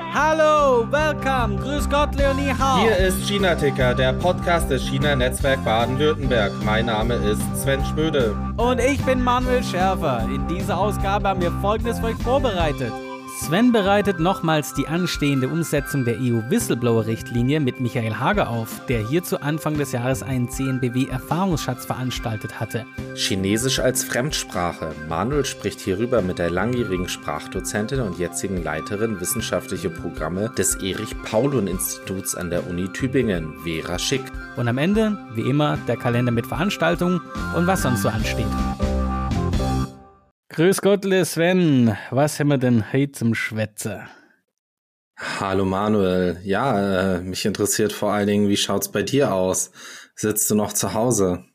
Hallo, welcome, grüß Gott, Leonie Hau. Hier ist China Ticker, der Podcast des China Netzwerk Baden-Württemberg. Mein Name ist Sven Schmöde. Und ich bin Manuel Schärfer. In dieser Ausgabe haben wir folgendes für euch vorbereitet. Sven bereitet nochmals die anstehende Umsetzung der EU-Whistleblower-Richtlinie mit Michael Hager auf, der hier zu Anfang des Jahres einen CNBW-Erfahrungsschatz veranstaltet hatte. Chinesisch als Fremdsprache. Manuel spricht hierüber mit der langjährigen Sprachdozentin und jetzigen Leiterin wissenschaftliche Programme des Erich-Paulun-Instituts an der Uni Tübingen, Vera Schick. Und am Ende, wie immer, der Kalender mit Veranstaltungen und was sonst so ansteht. Grüß Gott, Sven. Was haben wir denn heute zum Schwätze? Hallo Manuel. Ja, äh, mich interessiert vor allen Dingen, wie schaut's bei dir aus? Sitzt du noch zu Hause?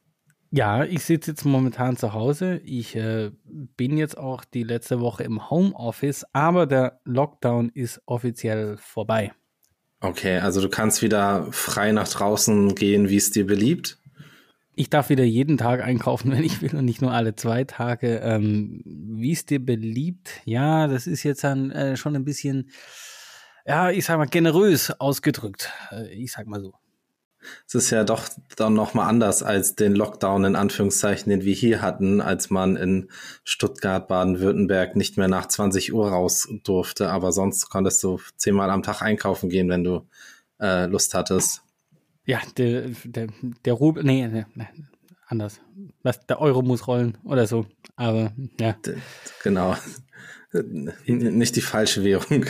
Ja, ich sitze jetzt momentan zu Hause. Ich äh, bin jetzt auch die letzte Woche im Homeoffice, aber der Lockdown ist offiziell vorbei. Okay, also du kannst wieder frei nach draußen gehen, wie es dir beliebt? Ich darf wieder jeden Tag einkaufen, wenn ich will und nicht nur alle zwei Tage. Ähm, Wie es dir beliebt, ja, das ist jetzt dann äh, schon ein bisschen, ja, ich sag mal, generös ausgedrückt. Äh, ich sag mal so. Es ist ja doch dann nochmal anders als den Lockdown in Anführungszeichen, den wir hier hatten, als man in Stuttgart, Baden-Württemberg nicht mehr nach 20 Uhr raus durfte, aber sonst konntest du zehnmal am Tag einkaufen gehen, wenn du äh, Lust hattest. Ja, der, der, der Rubel, nee, nee, anders. Was, der Euro muss rollen oder so. Aber ja. Genau. Nicht die falsche Währung.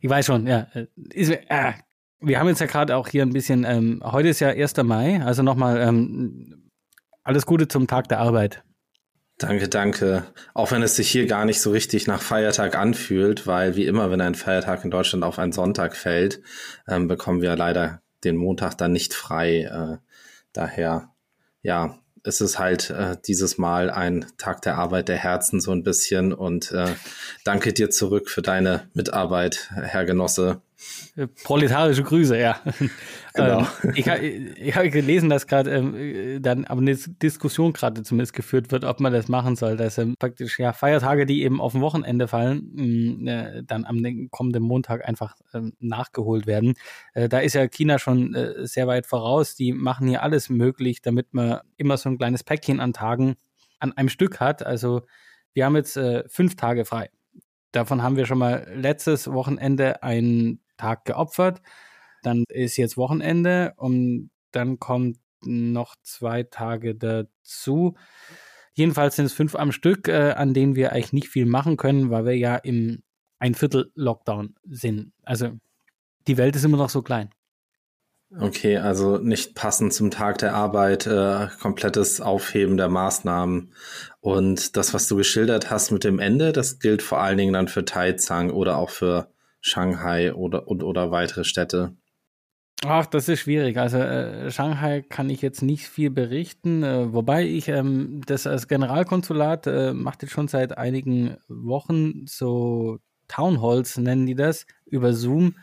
Ich weiß schon, ja. Ist, äh, wir haben jetzt ja gerade auch hier ein bisschen, ähm, heute ist ja 1. Mai, also nochmal ähm, alles Gute zum Tag der Arbeit. Danke, danke. Auch wenn es sich hier gar nicht so richtig nach Feiertag anfühlt, weil wie immer, wenn ein Feiertag in Deutschland auf einen Sonntag fällt, ähm, bekommen wir leider den Montag dann nicht frei. Äh, daher, ja, es ist halt äh, dieses Mal ein Tag der Arbeit der Herzen so ein bisschen und äh, danke dir zurück für deine Mitarbeit, Herr Genosse. Proletarische Grüße, ja. Genau. Ähm, ich, habe gelesen, dass gerade ähm, dann aber eine Diskussion gerade zumindest geführt wird, ob man das machen soll, dass ähm, praktisch ja Feiertage, die eben auf dem Wochenende fallen, mm, äh, dann am kommenden Montag einfach ähm, nachgeholt werden. Äh, da ist ja China schon äh, sehr weit voraus. Die machen hier alles möglich, damit man immer so ein kleines Päckchen an Tagen an einem Stück hat. Also wir haben jetzt äh, fünf Tage frei. Davon haben wir schon mal letztes Wochenende einen Tag geopfert. Dann ist jetzt Wochenende und dann kommt noch zwei Tage dazu. Jedenfalls sind es fünf am Stück, äh, an denen wir eigentlich nicht viel machen können, weil wir ja im ein Viertel Lockdown sind. Also die Welt ist immer noch so klein. Okay, also nicht passend zum Tag der Arbeit, äh, komplettes Aufheben der Maßnahmen. Und das, was du geschildert hast mit dem Ende, das gilt vor allen Dingen dann für Taizang oder auch für Shanghai oder, und, oder weitere Städte. Ach, das ist schwierig. Also äh, Shanghai kann ich jetzt nicht viel berichten, äh, wobei ich ähm, das als Generalkonsulat äh, macht jetzt schon seit einigen Wochen so Townhalls nennen die das über Zoom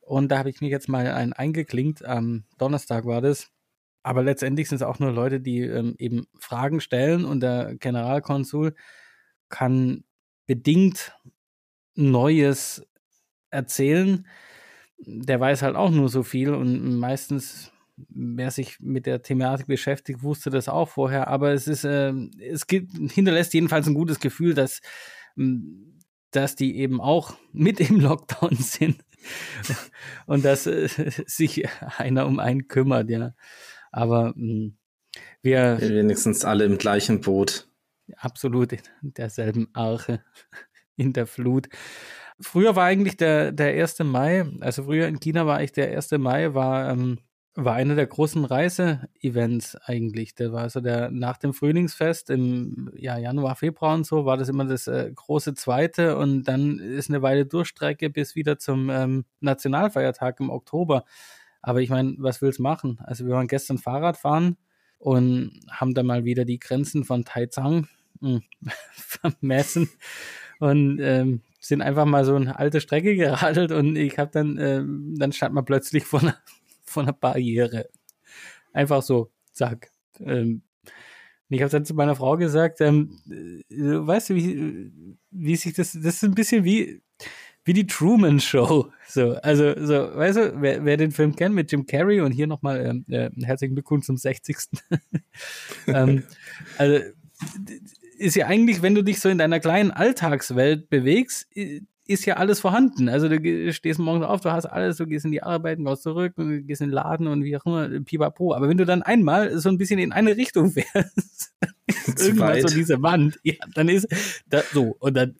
und da habe ich mich jetzt mal ein eingeklinkt. Am Donnerstag war das. Aber letztendlich sind es auch nur Leute, die ähm, eben Fragen stellen und der Generalkonsul kann bedingt Neues erzählen der weiß halt auch nur so viel und meistens, wer sich mit der Thematik beschäftigt, wusste das auch vorher. Aber es ist, äh, es gibt, hinterlässt jedenfalls ein gutes Gefühl, dass, hm, dass die eben auch mit im Lockdown sind und dass äh, sich einer um einen kümmert, ja. Aber mh, hm, wir. Wenigstens alle im gleichen Boot. Absolut in derselben Arche in der Flut. Früher war eigentlich der, der 1. Mai, also früher in China war eigentlich der 1. Mai, war, ähm, war einer der großen Reise-Events eigentlich. Der war also der nach dem Frühlingsfest im ja, Januar, Februar und so, war das immer das äh, große zweite und dann ist eine Weile Durchstrecke bis wieder zum ähm, Nationalfeiertag im Oktober. Aber ich meine, was will's machen? Also wir waren gestern Fahrrad fahren und haben dann mal wieder die Grenzen von Taizang hm, vermessen. Und ähm, sind einfach mal so eine alte Strecke geradelt und ich habe dann, äh, dann stand man plötzlich vor einer, vor einer Barriere. Einfach so, zack. Ähm, ich habe dann zu meiner Frau gesagt, ähm, äh, weißt du, wie, wie sich das, das ist ein bisschen wie, wie die Truman Show. So, also, so, weißt du, wer, wer den Film kennt mit Jim Carrey und hier nochmal ähm, äh, herzlichen Glückwunsch zum 60. ähm, also, ist ja eigentlich, wenn du dich so in deiner kleinen Alltagswelt bewegst, ist ja alles vorhanden. Also du stehst morgens auf, du hast alles, du gehst in die Arbeit, gehst zurück, du gehst in den Laden und wie auch immer, pipapo. Aber wenn du dann einmal so ein bisschen in eine Richtung fährst, irgendwann so diese Wand, ja, dann ist das so. Und dann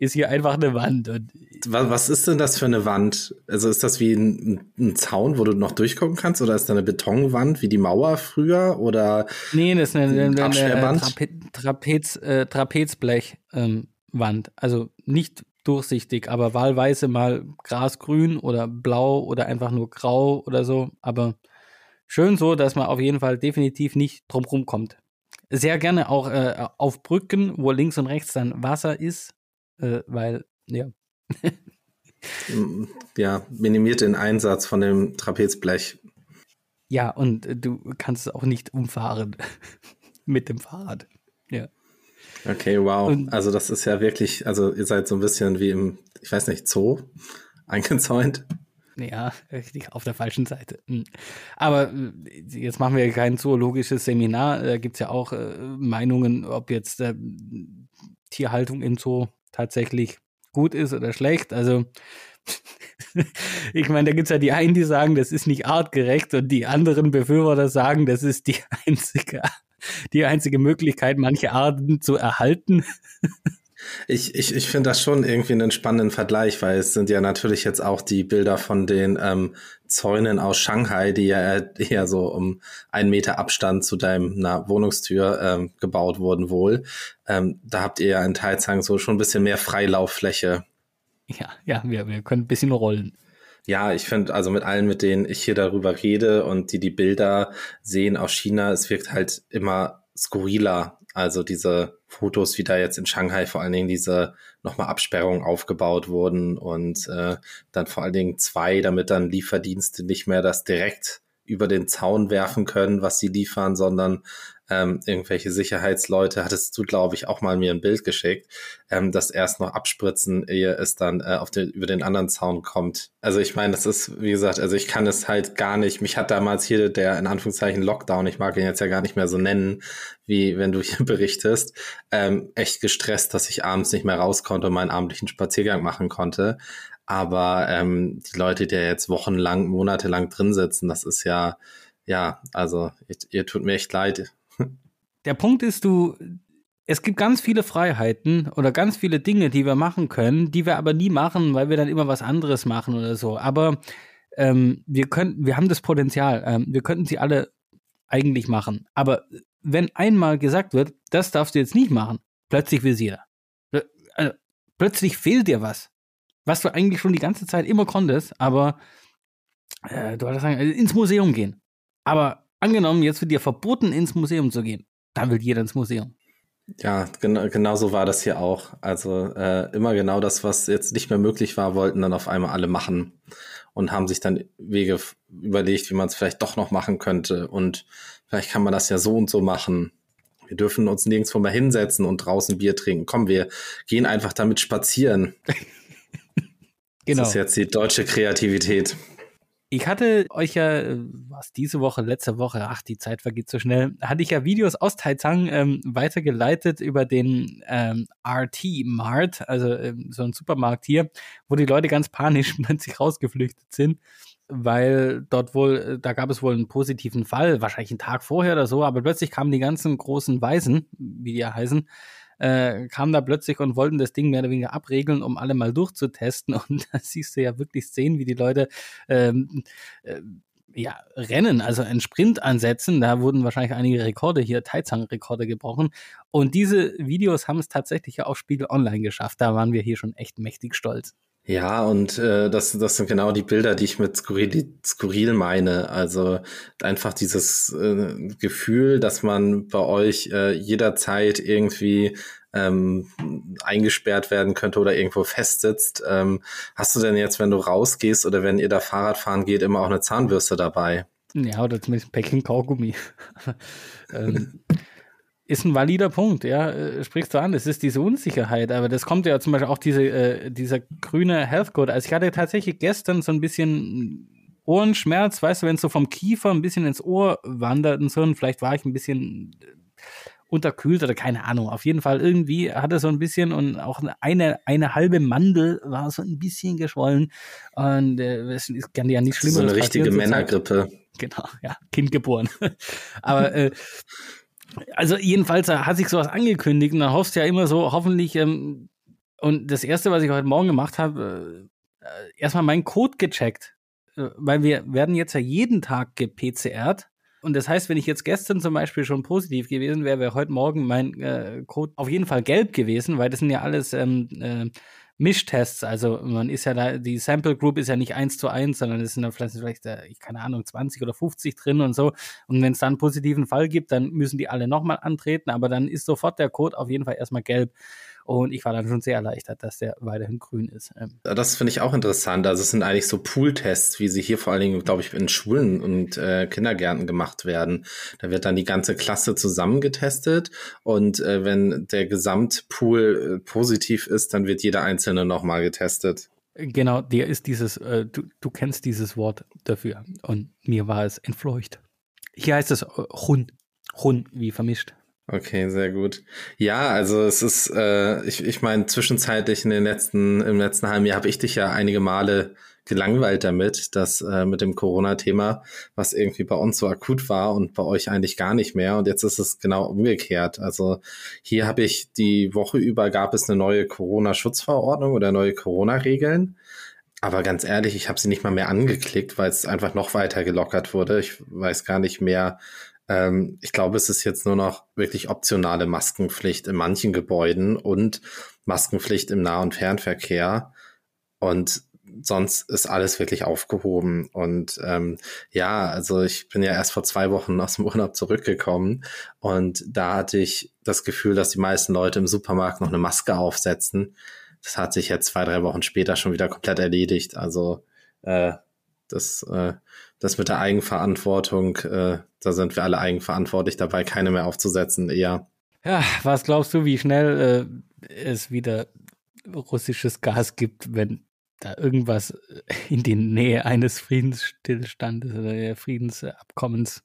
ist hier einfach eine Wand. Und was, ist denn das für eine Wand? Also ist das wie ein, ein, Zaun, wo du noch durchgucken kannst? Oder ist da eine Betonwand wie die Mauer früher? Oder nee, das ist eine, eine, eine Trape Trapez, äh, Trapezblechwand. Ähm, also nicht durchsichtig, aber wahlweise mal grasgrün oder blau oder einfach nur grau oder so. Aber schön so, dass man auf jeden Fall definitiv nicht drumherum kommt. Sehr gerne auch äh, auf Brücken, wo links und rechts dann Wasser ist, äh, weil, ja. ja, minimiert den Einsatz von dem Trapezblech. Ja, und äh, du kannst es auch nicht umfahren mit dem Fahrrad. Ja. Okay, wow. Und, also das ist ja wirklich, also ihr seid so ein bisschen wie im, ich weiß nicht, Zoo eingezäunt. Ja, auf der falschen Seite. Hm. Aber äh, jetzt machen wir kein zoologisches Seminar. Da gibt es ja auch äh, Meinungen, ob jetzt äh, Tierhaltung im Zoo tatsächlich gut ist oder schlecht. Also ich meine, da gibt es ja die einen, die sagen, das ist nicht artgerecht und die anderen Befürworter sagen, das ist die einzige die einzige Möglichkeit, manche Arten zu erhalten. Ich, ich, ich finde das schon irgendwie einen spannenden Vergleich, weil es sind ja natürlich jetzt auch die Bilder von den ähm, Zäunen aus Shanghai, die ja eher so um einen Meter Abstand zu deinem na, Wohnungstür ähm, gebaut wurden wohl. Ähm, da habt ihr ja in Taizang so schon ein bisschen mehr Freilauffläche. Ja, ja, wir, wir können ein bisschen rollen. Ja, ich finde, also mit allen, mit denen ich hier darüber rede und die die Bilder sehen aus China, es wirkt halt immer skurriler. Also diese Fotos, wie da jetzt in Shanghai vor allen Dingen diese nochmal Absperrungen aufgebaut wurden und äh, dann vor allen Dingen zwei, damit dann Lieferdienste nicht mehr das direkt über den Zaun werfen können, was sie liefern, sondern ähm, irgendwelche Sicherheitsleute, hattest du, glaube ich, auch mal mir ein Bild geschickt, ähm, das erst noch abspritzen, ehe es dann äh, auf den, über den anderen Zaun kommt. Also ich meine, das ist, wie gesagt, also ich kann es halt gar nicht, mich hat damals hier der in Anführungszeichen Lockdown, ich mag ihn jetzt ja gar nicht mehr so nennen, wie wenn du hier berichtest, ähm, echt gestresst, dass ich abends nicht mehr raus konnte und meinen abendlichen Spaziergang machen konnte. Aber ähm, die Leute, die jetzt wochenlang, monatelang drin sitzen, das ist ja, ja, also ihr, ihr tut mir echt leid. Der Punkt ist, du, es gibt ganz viele Freiheiten oder ganz viele Dinge, die wir machen können, die wir aber nie machen, weil wir dann immer was anderes machen oder so. Aber ähm, wir können, wir haben das Potenzial, ähm, wir könnten sie alle eigentlich machen. Aber wenn einmal gesagt wird, das darfst du jetzt nicht machen, plötzlich will sie jeder. Also, plötzlich fehlt dir was was du eigentlich schon die ganze Zeit immer konntest, aber äh, du wolltest sagen, äh, ins Museum gehen. Aber angenommen, jetzt wird dir verboten, ins Museum zu gehen, dann will jeder ins Museum. Ja, genau, genau so war das hier auch. Also äh, immer genau das, was jetzt nicht mehr möglich war, wollten dann auf einmal alle machen und haben sich dann Wege überlegt, wie man es vielleicht doch noch machen könnte. Und vielleicht kann man das ja so und so machen. Wir dürfen uns nirgendwo mehr hinsetzen und draußen Bier trinken. Komm, wir gehen einfach damit spazieren. Genau. Das ist jetzt die deutsche Kreativität. Ich hatte euch ja, äh, was diese Woche, letzte Woche, ach, die Zeit vergeht so schnell, hatte ich ja Videos aus Taizang ähm, weitergeleitet über den ähm, RT Mart, also ähm, so ein Supermarkt hier, wo die Leute ganz panisch plötzlich rausgeflüchtet sind, weil dort wohl, äh, da gab es wohl einen positiven Fall, wahrscheinlich einen Tag vorher oder so, aber plötzlich kamen die ganzen großen Weisen, wie die ja heißen, äh, kamen da plötzlich und wollten das Ding mehr oder weniger abregeln, um alle mal durchzutesten. Und da siehst du ja wirklich Szenen, wie die Leute ähm, äh, ja, Rennen, also ein Sprint ansetzen. Da wurden wahrscheinlich einige Rekorde hier, Taizang-Rekorde gebrochen. Und diese Videos haben es tatsächlich ja auf Spiegel Online geschafft. Da waren wir hier schon echt mächtig stolz. Ja, und äh, das, das sind genau die Bilder, die ich mit skurril, skurril meine. Also einfach dieses äh, Gefühl, dass man bei euch äh, jederzeit irgendwie ähm, eingesperrt werden könnte oder irgendwo festsitzt. Ähm, hast du denn jetzt, wenn du rausgehst oder wenn ihr da Fahrrad fahren geht, immer auch eine Zahnbürste dabei? Ja, oder zumindest ein Päckchen Kaugummi. ähm, ist ein valider Punkt, ja, äh, sprichst du an. Es ist diese Unsicherheit, aber das kommt ja zum Beispiel auch diese, äh, dieser grüne Health Code. Also ich hatte tatsächlich gestern so ein bisschen Ohrenschmerz, weißt du, wenn es so vom Kiefer ein bisschen ins Ohr wandert und so, und vielleicht war ich ein bisschen äh, unterkühlt oder keine Ahnung. Auf jeden Fall irgendwie hatte so ein bisschen und auch eine, eine halbe Mandel war so ein bisschen geschwollen. Und äh, es kann ja nicht schlimmer So eine richtige Männergrippe. Genau, ja, Kind geboren. Aber äh, also jedenfalls hat sich sowas angekündigt und dann hoffst du ja immer so, hoffentlich, ähm, und das erste, was ich heute Morgen gemacht habe, äh, erstmal meinen Code gecheckt, äh, weil wir werden jetzt ja jeden Tag gepcrt. Und das heißt, wenn ich jetzt gestern zum Beispiel schon positiv gewesen wäre, wäre heute Morgen mein äh, Code auf jeden Fall gelb gewesen, weil das sind ja alles ähm, äh, Mischtests. Also man ist ja da, die Sample Group ist ja nicht eins zu eins, sondern es sind da vielleicht, äh, keine Ahnung, 20 oder 50 drin und so. Und wenn es dann einen positiven Fall gibt, dann müssen die alle nochmal antreten, aber dann ist sofort der Code auf jeden Fall erstmal gelb. Und ich war dann schon sehr erleichtert, dass der weiterhin grün ist. Ähm. Das finde ich auch interessant. Also es sind eigentlich so Pool-Tests, wie sie hier vor allen Dingen, glaube ich, in Schulen und äh, Kindergärten gemacht werden. Da wird dann die ganze Klasse zusammengetestet und äh, wenn der Gesamtpool äh, positiv ist, dann wird jeder Einzelne nochmal getestet. Genau, der ist dieses, äh, du, du kennst dieses Wort dafür. Und mir war es entfleucht. Hier heißt es Hun. Äh, Hun, wie vermischt. Okay, sehr gut. Ja, also es ist, äh, ich, ich meine, zwischenzeitlich in den letzten, im letzten halben Jahr habe ich dich ja einige Male gelangweilt damit, dass äh, mit dem Corona-Thema, was irgendwie bei uns so akut war und bei euch eigentlich gar nicht mehr. Und jetzt ist es genau umgekehrt. Also hier habe ich die Woche über gab es eine neue Corona-Schutzverordnung oder neue Corona-Regeln. Aber ganz ehrlich, ich habe sie nicht mal mehr angeklickt, weil es einfach noch weiter gelockert wurde. Ich weiß gar nicht mehr, ähm, ich glaube, es ist jetzt nur noch wirklich optionale Maskenpflicht in manchen Gebäuden und Maskenpflicht im Nah- und Fernverkehr. Und sonst ist alles wirklich aufgehoben. Und ähm, ja, also ich bin ja erst vor zwei Wochen aus dem Urlaub zurückgekommen und da hatte ich das Gefühl, dass die meisten Leute im Supermarkt noch eine Maske aufsetzen. Das hat sich jetzt zwei, drei Wochen später schon wieder komplett erledigt. Also äh, das, äh, das mit der Eigenverantwortung, äh, da sind wir alle eigenverantwortlich dabei, keine mehr aufzusetzen, eher. Ja, was glaubst du, wie schnell äh, es wieder russisches Gas gibt, wenn da irgendwas in die Nähe eines Friedensstillstandes oder Friedensabkommens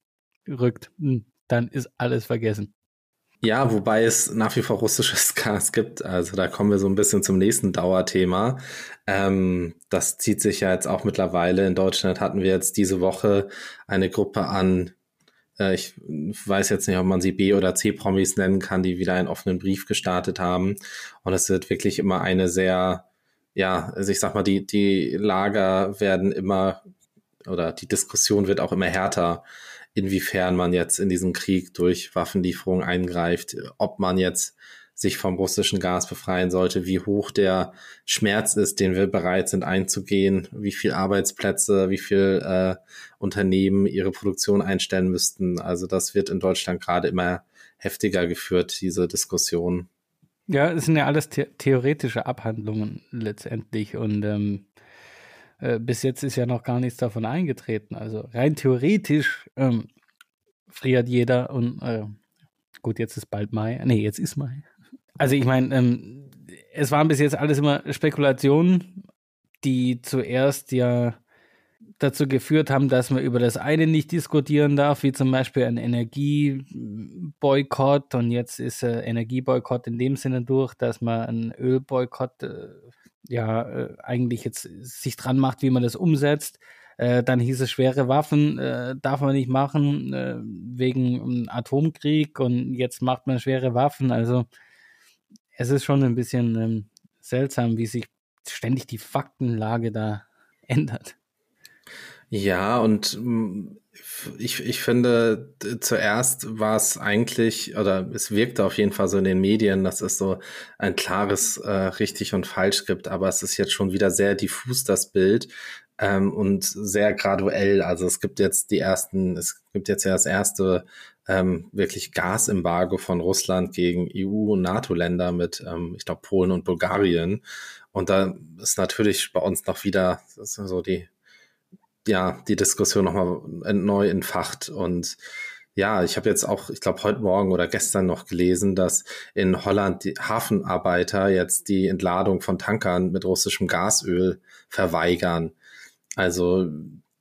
rückt, hm, dann ist alles vergessen. Ja, wobei es nach wie vor russisches Gas gibt. Also da kommen wir so ein bisschen zum nächsten Dauerthema. Ähm, das zieht sich ja jetzt auch mittlerweile. In Deutschland hatten wir jetzt diese Woche eine Gruppe an, äh, ich weiß jetzt nicht, ob man sie B- oder C-Promis nennen kann, die wieder einen offenen Brief gestartet haben. Und es wird wirklich immer eine sehr, ja, also ich sag mal, die, die Lager werden immer oder die Diskussion wird auch immer härter inwiefern man jetzt in diesen Krieg durch Waffenlieferungen eingreift, ob man jetzt sich vom russischen Gas befreien sollte, wie hoch der Schmerz ist, den wir bereit sind einzugehen, wie viel Arbeitsplätze, wie viel äh, Unternehmen ihre Produktion einstellen müssten. Also das wird in Deutschland gerade immer heftiger geführt, diese Diskussion. Ja, es sind ja alles the theoretische Abhandlungen letztendlich und ähm, äh, bis jetzt ist ja noch gar nichts davon eingetreten. Also rein theoretisch ähm, friert jeder und äh, gut, jetzt ist bald Mai. Nee, jetzt ist Mai. Also ich meine, ähm, es waren bis jetzt alles immer Spekulationen, die zuerst ja dazu geführt haben, dass man über das eine nicht diskutieren darf, wie zum Beispiel ein Energieboykott. Und jetzt ist äh, Energieboykott in dem Sinne durch, dass man einen Ölboykott äh, ja äh, eigentlich jetzt sich dran macht, wie man das umsetzt. Äh, dann hieß es, schwere Waffen äh, darf man nicht machen äh, wegen Atomkrieg und jetzt macht man schwere Waffen. Also es ist schon ein bisschen ähm, seltsam, wie sich ständig die Faktenlage da ändert. Ja, und mm, ich, ich finde, zuerst war es eigentlich, oder es wirkte auf jeden Fall so in den Medien, dass es so ein klares äh, richtig und falsch gibt, aber es ist jetzt schon wieder sehr diffus, das Bild, ähm, und sehr graduell. Also es gibt jetzt die ersten, es gibt jetzt ja das erste ähm, wirklich Gasembargo von Russland gegen EU- und NATO-Länder mit, ähm, ich glaube, Polen und Bulgarien. Und da ist natürlich bei uns noch wieder so die ja, die Diskussion nochmal neu entfacht und ja, ich habe jetzt auch, ich glaube, heute Morgen oder gestern noch gelesen, dass in Holland die Hafenarbeiter jetzt die Entladung von Tankern mit russischem Gasöl verweigern. Also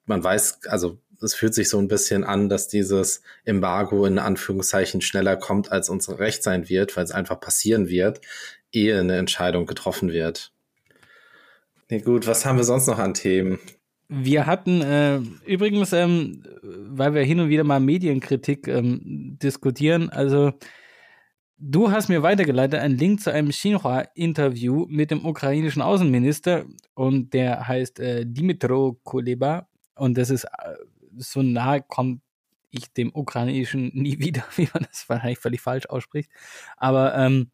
man weiß, also es fühlt sich so ein bisschen an, dass dieses Embargo in Anführungszeichen schneller kommt, als uns recht sein wird, weil es einfach passieren wird, ehe eine Entscheidung getroffen wird. Nee, gut, was haben wir sonst noch an Themen? Wir hatten äh, übrigens, ähm, weil wir hin und wieder mal Medienkritik ähm, diskutieren, also du hast mir weitergeleitet einen Link zu einem Xinhua-Interview mit dem ukrainischen Außenminister und der heißt äh, Dimitro Kuleba und das ist äh, so nahe kommt ich dem ukrainischen nie wieder, wie man das wahrscheinlich völlig falsch ausspricht, aber ähm,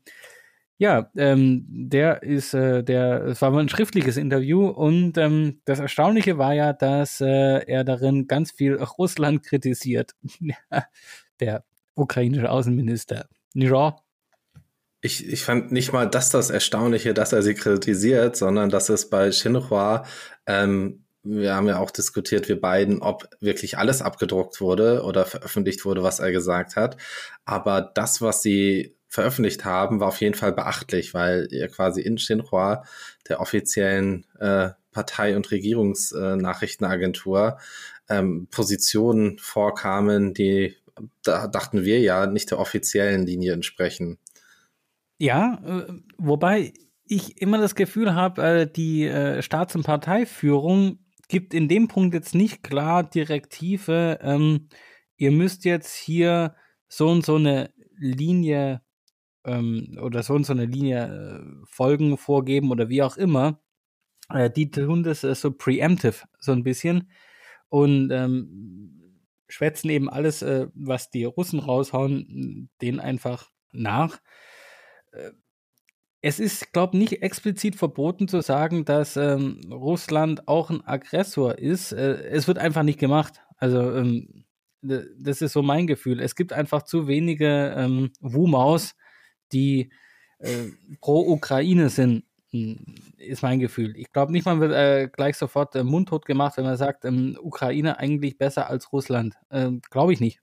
ja, ähm, der ist, äh, der, es war mal ein schriftliches Interview und ähm, das Erstaunliche war ja, dass äh, er darin ganz viel Russland kritisiert. der ukrainische Außenminister. Ja. Ich, ich fand nicht mal das das Erstaunliche, dass er sie kritisiert, sondern dass es bei Xinhua, ähm, wir haben ja auch diskutiert, wir beiden, ob wirklich alles abgedruckt wurde oder veröffentlicht wurde, was er gesagt hat. Aber das, was sie veröffentlicht haben, war auf jeden Fall beachtlich, weil ihr quasi in Xinhua, der offiziellen äh, Partei- und Regierungsnachrichtenagentur, äh, ähm, Positionen vorkamen, die, da dachten wir ja, nicht der offiziellen Linie entsprechen. Ja, äh, wobei ich immer das Gefühl habe, äh, die äh, Staats- und Parteiführung gibt in dem Punkt jetzt nicht klar Direktive, ähm, ihr müsst jetzt hier so und so eine Linie ähm, oder so und so eine Linie äh, Folgen vorgeben oder wie auch immer, äh, die tun das äh, so preemptive so ein bisschen und ähm, schwätzen eben alles, äh, was die Russen raushauen, denen einfach nach. Äh, es ist, glaube ich, nicht explizit verboten zu sagen, dass ähm, Russland auch ein Aggressor ist. Äh, es wird einfach nicht gemacht. Also ähm, das ist so mein Gefühl. Es gibt einfach zu wenige ähm, Wumaus, die äh, pro Ukraine sind, hm, ist mein Gefühl. Ich glaube nicht, man wird äh, gleich sofort äh, mundtot gemacht, wenn man sagt, ähm, Ukraine eigentlich besser als Russland. Ähm, glaube ich nicht.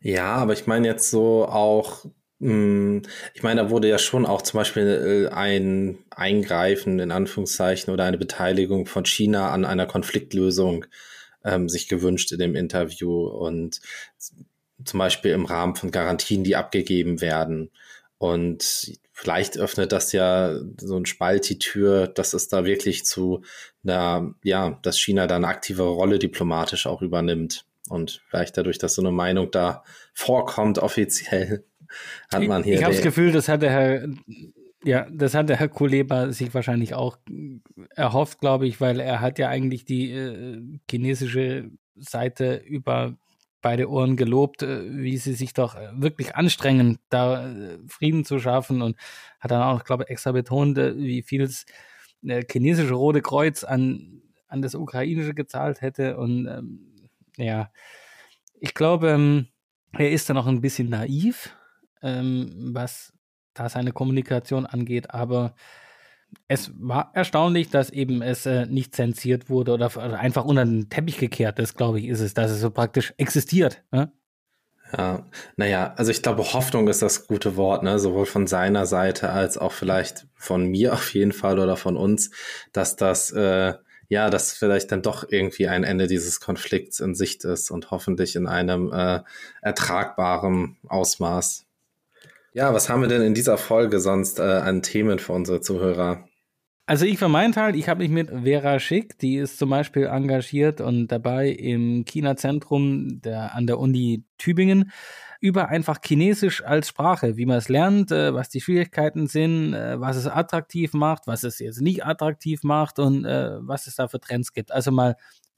Ja, aber ich meine jetzt so auch, mh, hm, ich meine, da wurde ja schon auch zum Beispiel äh, ein Eingreifen in Anführungszeichen oder eine Beteiligung von China an einer Konfliktlösung ähm, sich gewünscht in dem Interview und zum Beispiel im Rahmen von Garantien, die abgegeben werden. Und vielleicht öffnet das ja so ein Spalt die Tür, dass es da wirklich zu einer, ja, dass China da eine aktivere Rolle diplomatisch auch übernimmt. Und vielleicht dadurch, dass so eine Meinung da vorkommt, offiziell, hat man hier. Ich, ich habe das Gefühl, das hat der Herr, ja, das hat der Herr Kuleba sich wahrscheinlich auch erhofft, glaube ich, weil er hat ja eigentlich die äh, chinesische Seite über beide Ohren gelobt, äh, wie sie sich doch äh, wirklich anstrengen, da äh, Frieden zu schaffen und hat dann auch, glaube ich, extra betont, wie viel das chinesische Rote Kreuz an, an das ukrainische gezahlt hätte und ähm, ja, ich glaube, ähm, er ist dann auch ein bisschen naiv, ähm, was da seine Kommunikation angeht, aber es war erstaunlich, dass eben es äh, nicht zensiert wurde oder, oder, einfach unter den Teppich gekehrt ist, glaube ich, ist es, dass es so praktisch existiert. Ne? Ja, naja, also ich glaube, Hoffnung ist das gute Wort, ne? sowohl von seiner Seite als auch vielleicht von mir auf jeden Fall oder von uns, dass das, äh, ja, dass vielleicht dann doch irgendwie ein Ende dieses Konflikts in Sicht ist und hoffentlich in einem äh, ertragbaren Ausmaß. Ja, was haben wir denn in dieser Folge sonst äh, an Themen für unsere Zuhörer? Also ich für meinen Teil, ich habe mich mit Vera Schick, die ist zum Beispiel engagiert und dabei im China-Zentrum der, an der Uni Tübingen über einfach Chinesisch als Sprache, wie man es lernt, äh, was die Schwierigkeiten sind, äh, was es attraktiv macht, was es jetzt nicht attraktiv macht und äh, was es da für Trends gibt. Also mal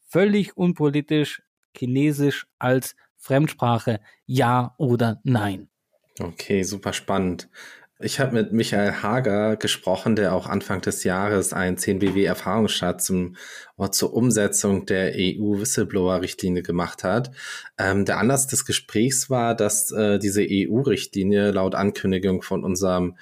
völlig unpolitisch Chinesisch als Fremdsprache, ja oder nein. Okay, super spannend. Ich habe mit Michael Hager gesprochen, der auch Anfang des Jahres einen 10BW-Erfahrungsschatz zum, zur Umsetzung der EU-Whistleblower-Richtlinie gemacht hat. Ähm, der Anlass des Gesprächs war, dass äh, diese EU-Richtlinie laut Ankündigung von unserem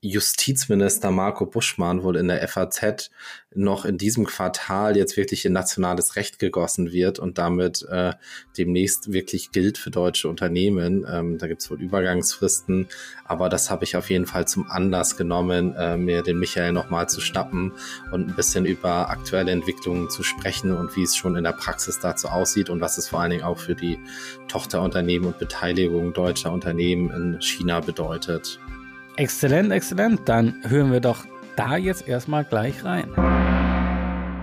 Justizminister Marco Buschmann wohl in der FAZ noch in diesem Quartal jetzt wirklich in nationales Recht gegossen wird und damit äh, demnächst wirklich gilt für deutsche Unternehmen. Ähm, da gibt es wohl Übergangsfristen, aber das habe ich auf jeden Fall zum Anlass genommen, äh, mir den Michael nochmal zu schnappen und ein bisschen über aktuelle Entwicklungen zu sprechen und wie es schon in der Praxis dazu aussieht und was es vor allen Dingen auch für die Tochterunternehmen und Beteiligung deutscher Unternehmen in China bedeutet. Exzellent, exzellent. Dann hören wir doch da jetzt erstmal gleich rein.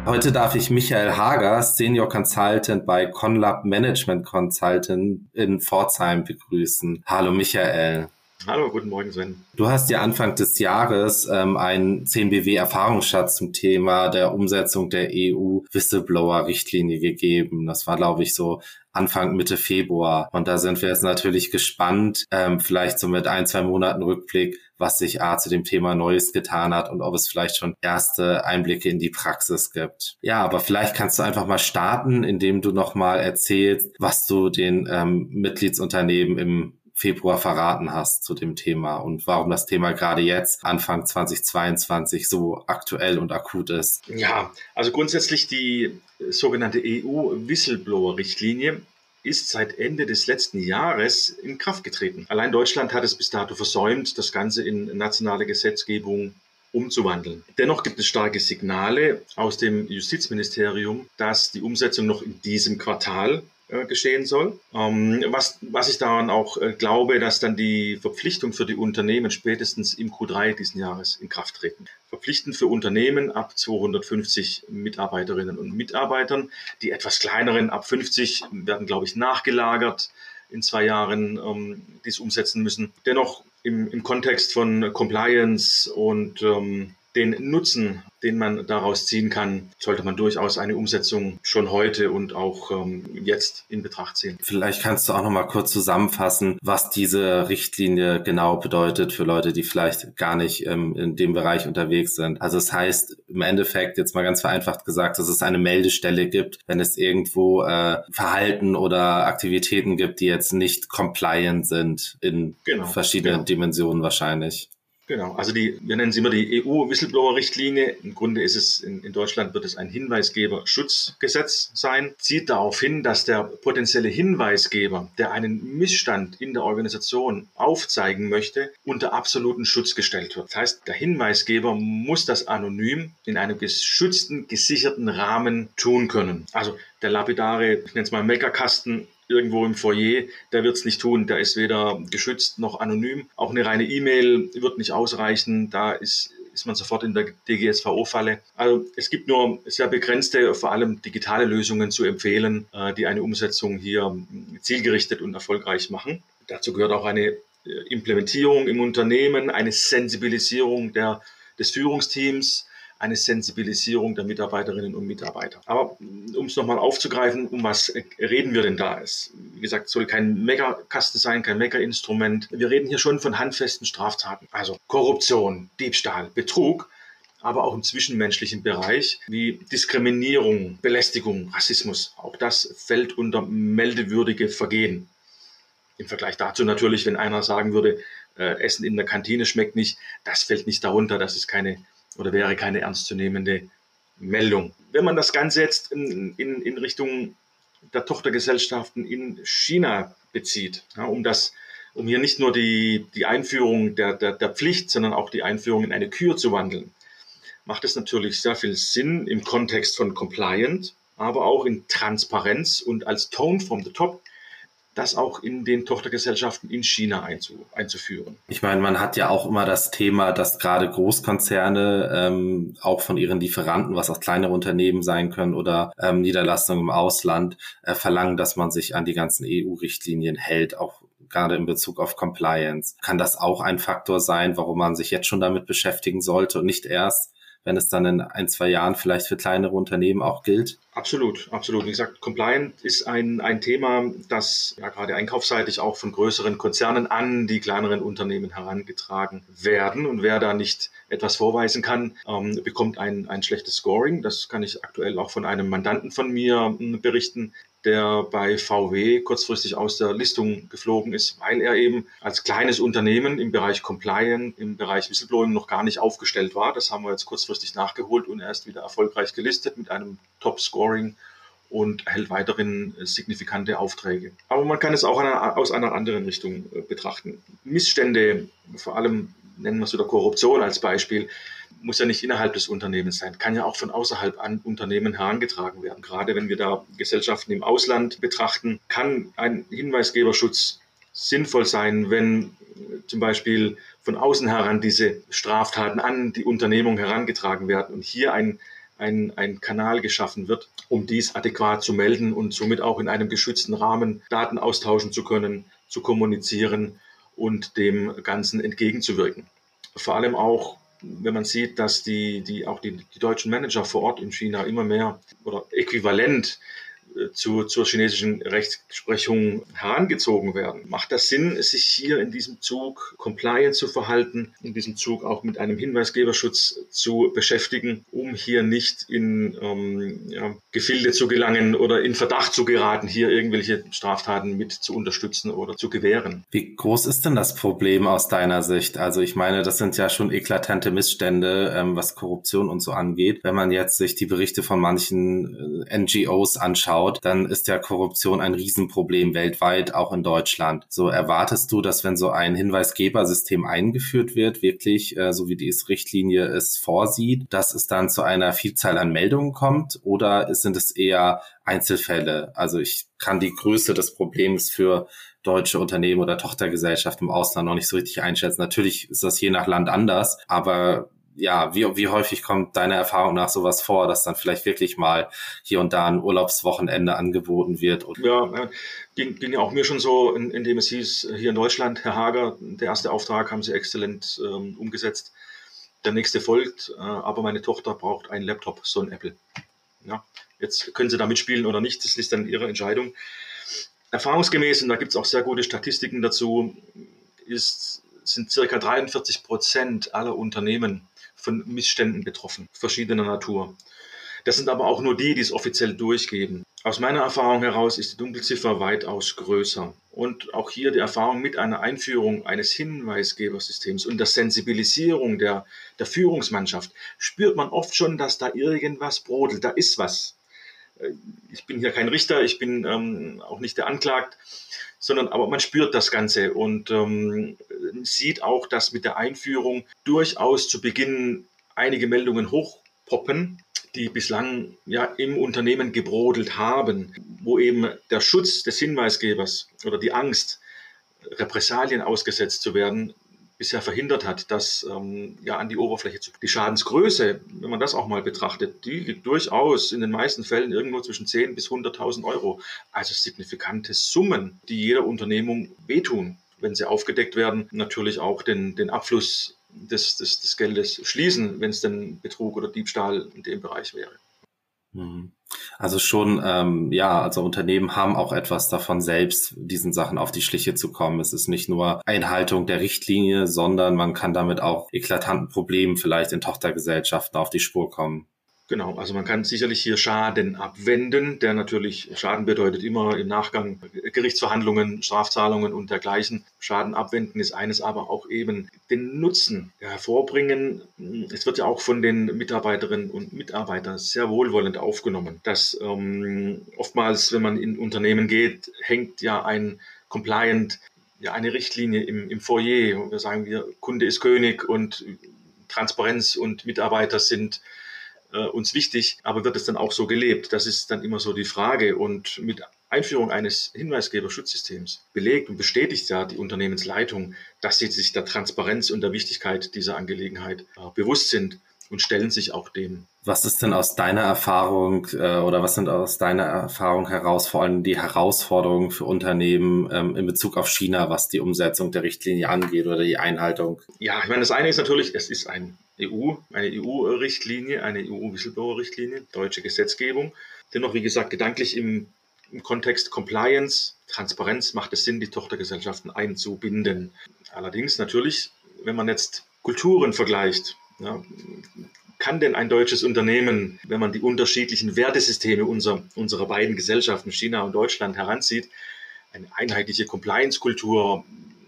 Heute darf ich Michael Hager, Senior Consultant bei Conlab Management Consultant in Pforzheim begrüßen. Hallo Michael. Hallo, guten Morgen, Sven. Du hast dir Anfang des Jahres ähm, einen 10BW-Erfahrungsschatz zum Thema der Umsetzung der EU-Whistleblower-Richtlinie gegeben. Das war, glaube ich, so Anfang Mitte Februar. Und da sind wir jetzt natürlich gespannt, ähm, vielleicht so mit ein, zwei Monaten Rückblick, was sich A zu dem Thema Neues getan hat und ob es vielleicht schon erste Einblicke in die Praxis gibt. Ja, aber vielleicht kannst du einfach mal starten, indem du nochmal erzählst, was du den ähm, Mitgliedsunternehmen im Februar verraten hast zu dem Thema und warum das Thema gerade jetzt, Anfang 2022, so aktuell und akut ist. Ja, also grundsätzlich die sogenannte EU-Whistleblower-Richtlinie ist seit Ende des letzten Jahres in Kraft getreten. Allein Deutschland hat es bis dato versäumt, das Ganze in nationale Gesetzgebung umzuwandeln. Dennoch gibt es starke Signale aus dem Justizministerium, dass die Umsetzung noch in diesem Quartal äh, geschehen soll. Ähm, was, was ich daran auch äh, glaube, dass dann die Verpflichtung für die Unternehmen spätestens im Q3 diesen Jahres in Kraft treten. Verpflichtend für Unternehmen ab 250 Mitarbeiterinnen und Mitarbeitern. Die etwas kleineren ab 50 werden, glaube ich, nachgelagert in zwei Jahren ähm, dies umsetzen müssen. Dennoch im, im Kontext von Compliance und ähm, den Nutzen, den man daraus ziehen kann, sollte man durchaus eine Umsetzung schon heute und auch ähm, jetzt in Betracht ziehen. Vielleicht kannst du auch noch mal kurz zusammenfassen, was diese Richtlinie genau bedeutet für Leute, die vielleicht gar nicht ähm, in dem Bereich unterwegs sind. Also es das heißt im Endeffekt jetzt mal ganz vereinfacht gesagt, dass es eine Meldestelle gibt, wenn es irgendwo äh, Verhalten oder Aktivitäten gibt, die jetzt nicht compliant sind in genau, verschiedenen genau. Dimensionen wahrscheinlich. Genau, also die, wir nennen sie immer die EU-Whistleblower-Richtlinie. Im Grunde ist es, in, in Deutschland wird es ein Hinweisgeberschutzgesetz sein, zieht darauf hin, dass der potenzielle Hinweisgeber, der einen Missstand in der Organisation aufzeigen möchte, unter absoluten Schutz gestellt wird. Das heißt, der Hinweisgeber muss das anonym in einem geschützten, gesicherten Rahmen tun können. Also der lapidare, ich nenne es mal Meckerkasten irgendwo im Foyer, der wird es nicht tun. Der ist weder geschützt noch anonym. Auch eine reine E-Mail wird nicht ausreichen. Da ist, ist man sofort in der DGSVO-Falle. Also es gibt nur sehr begrenzte, vor allem digitale Lösungen zu empfehlen, äh, die eine Umsetzung hier zielgerichtet und erfolgreich machen. Dazu gehört auch eine äh, Implementierung im Unternehmen, eine Sensibilisierung der, des Führungsteams, eine Sensibilisierung der Mitarbeiterinnen und Mitarbeiter. Aber um es nochmal aufzugreifen, um was reden wir denn da? Es, wie gesagt, soll kein Meckerkasten sein, kein Meckerinstrument. Wir reden hier schon von handfesten Straftaten. Also Korruption, Diebstahl, Betrug, aber auch im zwischenmenschlichen Bereich wie Diskriminierung, Belästigung, Rassismus. Auch das fällt unter meldewürdige Vergehen. Im Vergleich dazu natürlich, wenn einer sagen würde, äh, Essen in der Kantine schmeckt nicht, das fällt nicht darunter, das ist keine oder wäre keine ernstzunehmende Meldung. Wenn man das Ganze jetzt in, in, in Richtung der Tochtergesellschaften in China bezieht, ja, um das um hier nicht nur die, die Einführung der, der, der Pflicht, sondern auch die Einführung in eine Kür zu wandeln, macht es natürlich sehr viel Sinn im Kontext von Compliant, aber auch in Transparenz und als Tone from the Top das auch in den Tochtergesellschaften in China einzu, einzuführen. Ich meine, man hat ja auch immer das Thema, dass gerade Großkonzerne ähm, auch von ihren Lieferanten, was auch kleinere Unternehmen sein können oder ähm, Niederlassungen im Ausland, äh, verlangen, dass man sich an die ganzen EU-Richtlinien hält, auch gerade in Bezug auf Compliance. Kann das auch ein Faktor sein, warum man sich jetzt schon damit beschäftigen sollte und nicht erst, wenn es dann in ein, zwei Jahren vielleicht für kleinere Unternehmen auch gilt? Absolut, absolut. Wie gesagt, Compliant ist ein, ein Thema, das ja gerade einkaufsseitig auch von größeren Konzernen an die kleineren Unternehmen herangetragen werden. Und wer da nicht etwas vorweisen kann, ähm, bekommt ein, ein schlechtes Scoring. Das kann ich aktuell auch von einem Mandanten von mir äh, berichten, der bei VW kurzfristig aus der Listung geflogen ist, weil er eben als kleines Unternehmen im Bereich Compliance, im Bereich Whistleblowing noch gar nicht aufgestellt war. Das haben wir jetzt kurzfristig nachgeholt und er ist wieder erfolgreich gelistet mit einem Top-Scoring und erhält weiterhin signifikante Aufträge. Aber man kann es auch aus einer anderen Richtung äh, betrachten. Missstände, vor allem nennen wir es wieder Korruption als Beispiel, muss ja nicht innerhalb des Unternehmens sein, kann ja auch von außerhalb an Unternehmen herangetragen werden. Gerade wenn wir da Gesellschaften im Ausland betrachten, kann ein Hinweisgeberschutz sinnvoll sein, wenn äh, zum Beispiel von außen heran diese Straftaten an die Unternehmung herangetragen werden und hier ein, ein, ein Kanal geschaffen wird, um dies adäquat zu melden und somit auch in einem geschützten Rahmen Daten austauschen zu können, zu kommunizieren und dem Ganzen entgegenzuwirken. Vor allem auch wenn man sieht, dass die, die auch die, die deutschen Manager vor Ort in China immer mehr oder äquivalent zu, zur chinesischen Rechtsprechung herangezogen werden. Macht das Sinn, sich hier in diesem Zug compliant zu verhalten, in diesem Zug auch mit einem Hinweisgeberschutz zu beschäftigen, um hier nicht in ähm, ja, Gefilde zu gelangen oder in Verdacht zu geraten, hier irgendwelche Straftaten mit zu unterstützen oder zu gewähren? Wie groß ist denn das Problem aus deiner Sicht? Also ich meine, das sind ja schon eklatante Missstände, ähm, was Korruption und so angeht. Wenn man jetzt sich die Berichte von manchen äh, NGOs anschaut, anschaut, dann ist ja Korruption ein Riesenproblem weltweit, auch in Deutschland. So erwartest du, dass wenn so ein Hinweisgebersystem eingeführt wird, wirklich, äh, so wie die Richtlinie es vorsieht, dass es dann zu einer Vielzahl an Meldungen kommt oder sind es eher Einzelfälle? Also ich kann die Größe des Problems für deutsche Unternehmen oder Tochtergesellschaften im Ausland noch nicht so richtig einschätzen. Natürlich ist das je nach Land anders, aber ja, wie, wie häufig kommt deiner Erfahrung nach sowas vor, dass dann vielleicht wirklich mal hier und da ein Urlaubswochenende angeboten wird? Ja, ging, ging ja auch mir schon so, in, indem es hieß, hier in Deutschland, Herr Hager, der erste Auftrag haben Sie exzellent ähm, umgesetzt. Der nächste folgt, äh, aber meine Tochter braucht einen Laptop, so ein Apple. Ja, jetzt können Sie da mitspielen oder nicht, das ist dann Ihre Entscheidung. Erfahrungsgemäß, und da gibt es auch sehr gute Statistiken dazu, ist, sind circa 43 Prozent aller Unternehmen von Missständen betroffen, verschiedener Natur. Das sind aber auch nur die, die es offiziell durchgeben. Aus meiner Erfahrung heraus ist die Dunkelziffer weitaus größer. Und auch hier die Erfahrung mit einer Einführung eines Hinweisgebersystems und der Sensibilisierung der, der Führungsmannschaft spürt man oft schon, dass da irgendwas brodelt, da ist was. Äh, ich bin hier kein Richter, ich bin ähm, auch nicht der Anklagt, sondern aber man spürt das Ganze und ähm, sieht auch, dass mit der Einführung durchaus zu Beginn einige Meldungen hochpoppen, die bislang ja im Unternehmen gebrodelt haben, wo eben der Schutz des Hinweisgebers oder die Angst, Repressalien ausgesetzt zu werden, bisher verhindert hat, das ähm, ja an die Oberfläche zu. Die Schadensgröße, wenn man das auch mal betrachtet, die liegt durchaus in den meisten Fällen irgendwo zwischen 10 bis 100.000 Euro. Also signifikante Summen, die jeder Unternehmung wehtun, wenn sie aufgedeckt werden, natürlich auch den, den Abfluss des, des, des Geldes schließen, wenn es denn Betrug oder Diebstahl in dem Bereich wäre. Mhm. Also schon, ähm, ja, also Unternehmen haben auch etwas davon, selbst diesen Sachen auf die Schliche zu kommen. Es ist nicht nur Einhaltung der Richtlinie, sondern man kann damit auch eklatanten Problemen vielleicht in Tochtergesellschaften auf die Spur kommen. Genau, also man kann sicherlich hier Schaden abwenden, der natürlich Schaden bedeutet immer im Nachgang Gerichtsverhandlungen, Strafzahlungen und dergleichen. Schaden abwenden ist eines, aber auch eben den Nutzen hervorbringen. Es wird ja auch von den Mitarbeiterinnen und Mitarbeitern sehr wohlwollend aufgenommen, dass ähm, oftmals, wenn man in Unternehmen geht, hängt ja ein Compliant, ja eine Richtlinie im, im Foyer. Wir sagen wir, Kunde ist König und Transparenz und Mitarbeiter sind äh, uns wichtig, aber wird es dann auch so gelebt? Das ist dann immer so die Frage. Und mit Einführung eines Hinweisgeberschutzsystems belegt und bestätigt ja die Unternehmensleitung, dass sie sich der Transparenz und der Wichtigkeit dieser Angelegenheit äh, bewusst sind und stellen sich auch dem. Was ist denn aus deiner Erfahrung äh, oder was sind aus deiner Erfahrung heraus vor allem die Herausforderungen für Unternehmen ähm, in Bezug auf China, was die Umsetzung der Richtlinie angeht oder die Einhaltung? Ja, ich meine, das eine ist natürlich, es ist ein EU, eine EU-Richtlinie, eine EU-Whistleblower-Richtlinie, deutsche Gesetzgebung. Dennoch, wie gesagt, gedanklich im, im Kontext Compliance, Transparenz macht es Sinn, die Tochtergesellschaften einzubinden. Allerdings natürlich, wenn man jetzt Kulturen vergleicht, ja, kann denn ein deutsches Unternehmen, wenn man die unterschiedlichen Wertesysteme unserer, unserer beiden Gesellschaften, China und Deutschland, heranzieht, eine einheitliche Compliance-Kultur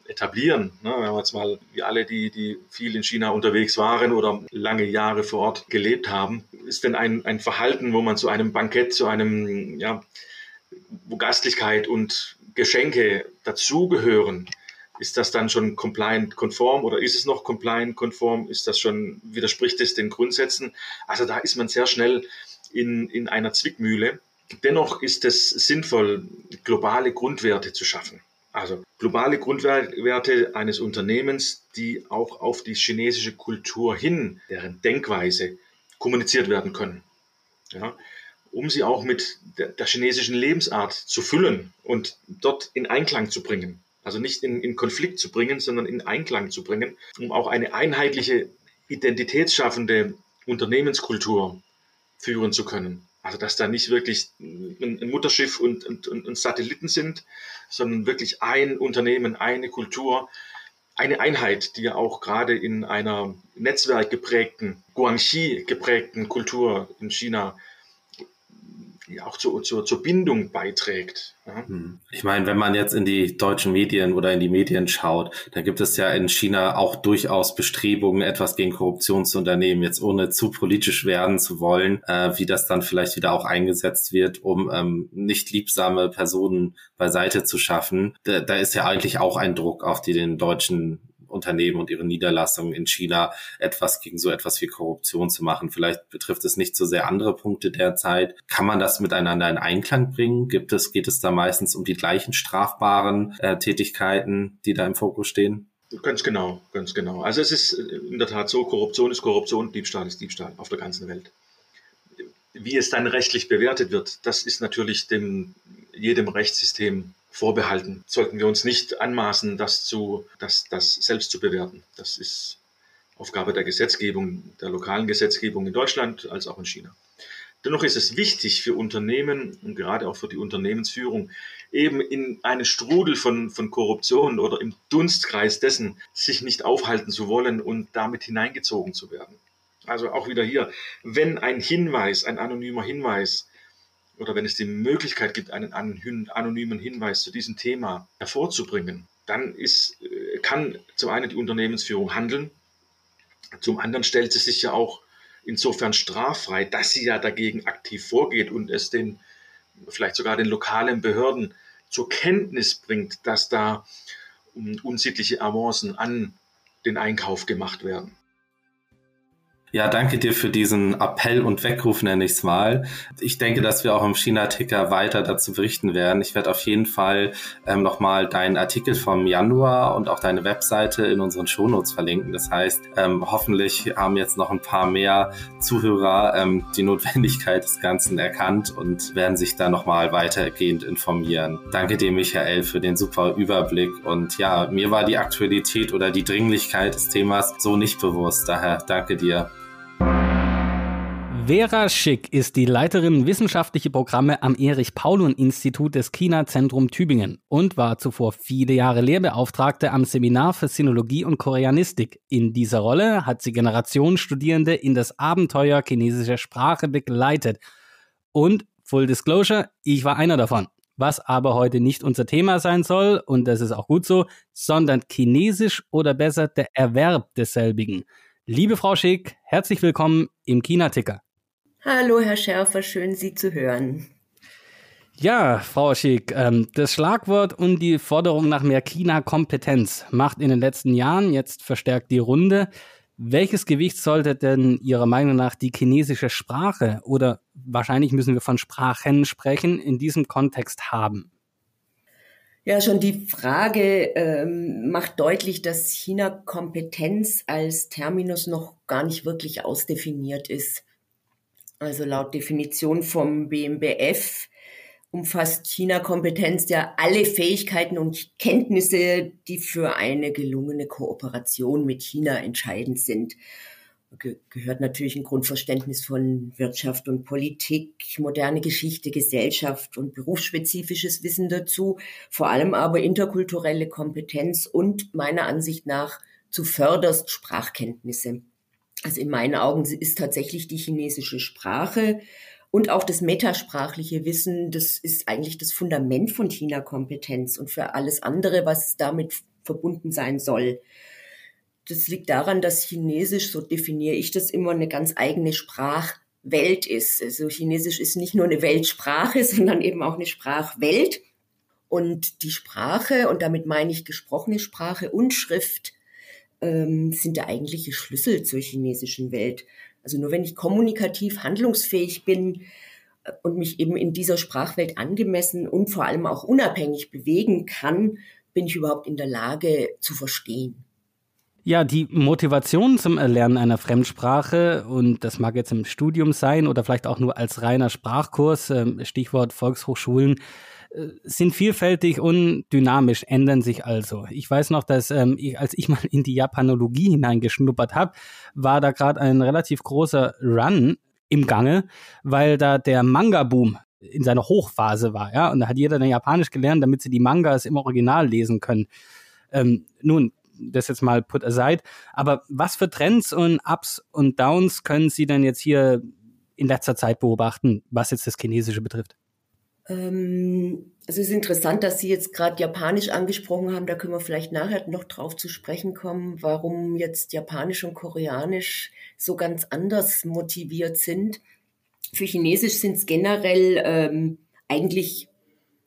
etablieren. Ne, wenn wir jetzt mal, wie alle, die, die viel in China unterwegs waren oder lange Jahre vor Ort gelebt haben, ist denn ein, ein Verhalten, wo man zu einem Bankett, zu einem, ja, wo Gastlichkeit und Geschenke dazugehören, ist das dann schon compliant-konform oder ist es noch compliant-konform? Ist das schon, widerspricht es den Grundsätzen? Also da ist man sehr schnell in, in einer Zwickmühle. Dennoch ist es sinnvoll, globale Grundwerte zu schaffen. Also globale Grundwerte eines Unternehmens, die auch auf die chinesische Kultur hin, deren Denkweise kommuniziert werden können. Ja, um sie auch mit der, der chinesischen Lebensart zu füllen und dort in Einklang zu bringen. Also nicht in, in Konflikt zu bringen, sondern in Einklang zu bringen, um auch eine einheitliche, identitätsschaffende Unternehmenskultur führen zu können. Also dass da nicht wirklich ein, Mutterschiff und, und, und Satelliten sind, sondern wirklich ein Unternehmen, eine Kultur, eine Einheit, die ja auch gerade in einer netzwerkgeprägten, Guangxi geprägten Kultur in China auch zu, zu, zur Bindung beiträgt. Ja. Hm. Ich meine, wenn man jetzt in die deutschen Medien oder in die Medien schaut, da gibt es ja in China auch durchaus Bestrebungen, etwas gegen Korruption zu unternehmen, jetzt ohne zu politisch werden zu wollen, äh, wie das dann vielleicht wieder auch eingesetzt wird, um ähm, nicht liebsame Personen beiseite zu schaffen. Da, da ist ja eigentlich auch ein Druck auf die den deutschen Unternehmen und ihre Niederlassungen in China etwas gegen so etwas wie Korruption zu machen. Vielleicht betrifft es nicht so sehr andere Punkte derzeit. Kann man das miteinander in Einklang bringen? Gibt es, geht es da meistens um die gleichen strafbaren äh, Tätigkeiten, die da im Fokus stehen? Ganz genau, ganz genau. Also es ist in der Tat so, Korruption ist Korruption, Diebstahl ist Diebstahl auf der ganzen Welt. Wie es dann rechtlich bewertet wird, das ist natürlich dem, jedem Rechtssystem vorbehalten. Sollten wir uns nicht anmaßen, das, zu, das, das selbst zu bewerten. Das ist Aufgabe der Gesetzgebung, der lokalen Gesetzgebung in Deutschland als auch in China. Dennoch ist es wichtig für Unternehmen und gerade auch für die Unternehmensführung, eben in einen Strudel von, von Korruption oder im Dunstkreis dessen sich nicht aufhalten zu wollen und damit hineingezogen zu werden. Also auch wieder hier, wenn ein Hinweis, ein anonymer Hinweis oder wenn es die Möglichkeit gibt, einen anonymen Hinweis zu diesem Thema hervorzubringen, dann ist, äh, kann zum einen die Unternehmensführung handeln, zum anderen stellt sie sich ja auch insofern straffrei, dass sie ja dagegen aktiv vorgeht und es den, vielleicht sogar den lokalen Behörden zur Kenntnis bringt, dass da unsittliche Avancen an den Einkauf gemacht werden. Ja, danke dir für diesen Appell und Weckruf, nenne ich es mal. Ich denke, dass wir auch im China-Ticker weiter dazu berichten werden. Ich werde auf jeden Fall ähm, nochmal deinen Artikel vom Januar und auch deine Webseite in unseren Shownotes verlinken. Das heißt, ähm, hoffentlich haben jetzt noch ein paar mehr Zuhörer ähm, die Notwendigkeit des Ganzen erkannt und werden sich da nochmal weitergehend informieren. Danke dir, Michael, für den super Überblick. Und ja, mir war die Aktualität oder die Dringlichkeit des Themas so nicht bewusst. Daher danke dir. Vera Schick ist die Leiterin wissenschaftliche Programme am Erich-Paulun-Institut des China-Zentrum Tübingen und war zuvor viele Jahre Lehrbeauftragte am Seminar für Sinologie und Koreanistik. In dieser Rolle hat sie Generationen Studierende in das Abenteuer chinesischer Sprache begleitet. Und, Full Disclosure, ich war einer davon. Was aber heute nicht unser Thema sein soll, und das ist auch gut so, sondern Chinesisch oder besser der Erwerb desselbigen. Liebe Frau Schick, herzlich willkommen im China-Ticker. Hallo, Herr Schärfer, schön Sie zu hören. Ja, Frau Schick, ähm, das Schlagwort und die Forderung nach mehr China-Kompetenz macht in den letzten Jahren jetzt verstärkt die Runde. Welches Gewicht sollte denn Ihrer Meinung nach die chinesische Sprache oder wahrscheinlich müssen wir von Sprachen sprechen, in diesem Kontext haben? Ja, schon die Frage ähm, macht deutlich, dass China Kompetenz als Terminus noch gar nicht wirklich ausdefiniert ist. Also laut Definition vom BMBF umfasst China-Kompetenz ja alle Fähigkeiten und Kenntnisse, die für eine gelungene Kooperation mit China entscheidend sind. Ge gehört natürlich ein Grundverständnis von Wirtschaft und Politik, moderne Geschichte, Gesellschaft und berufsspezifisches Wissen dazu, vor allem aber interkulturelle Kompetenz und meiner Ansicht nach zuvörderst Sprachkenntnisse. Also in meinen Augen ist tatsächlich die chinesische Sprache und auch das metasprachliche Wissen, das ist eigentlich das Fundament von China-Kompetenz und für alles andere, was damit verbunden sein soll. Das liegt daran, dass Chinesisch, so definiere ich das immer, eine ganz eigene Sprachwelt ist. Also Chinesisch ist nicht nur eine Weltsprache, sondern eben auch eine Sprachwelt. Und die Sprache, und damit meine ich gesprochene Sprache und Schrift, ähm, sind der eigentliche Schlüssel zur chinesischen Welt. Also nur wenn ich kommunikativ handlungsfähig bin äh, und mich eben in dieser Sprachwelt angemessen und vor allem auch unabhängig bewegen kann, bin ich überhaupt in der Lage zu verstehen. Ja, die Motivation zum Erlernen einer Fremdsprache, und das mag jetzt im Studium sein oder vielleicht auch nur als reiner Sprachkurs, ähm, Stichwort Volkshochschulen, sind vielfältig und dynamisch, ändern sich also. Ich weiß noch, dass ähm, ich, als ich mal in die Japanologie hineingeschnuppert habe, war da gerade ein relativ großer Run im Gange, weil da der Manga-Boom in seiner Hochphase war, ja, und da hat jeder dann Japanisch gelernt, damit sie die Mangas im Original lesen können. Ähm, nun, das jetzt mal put aside, aber was für Trends und Ups und Downs können Sie denn jetzt hier in letzter Zeit beobachten, was jetzt das Chinesische betrifft? Ähm, es ist interessant, dass Sie jetzt gerade Japanisch angesprochen haben. Da können wir vielleicht nachher noch drauf zu sprechen kommen, warum jetzt Japanisch und Koreanisch so ganz anders motiviert sind. Für Chinesisch sind es generell ähm, eigentlich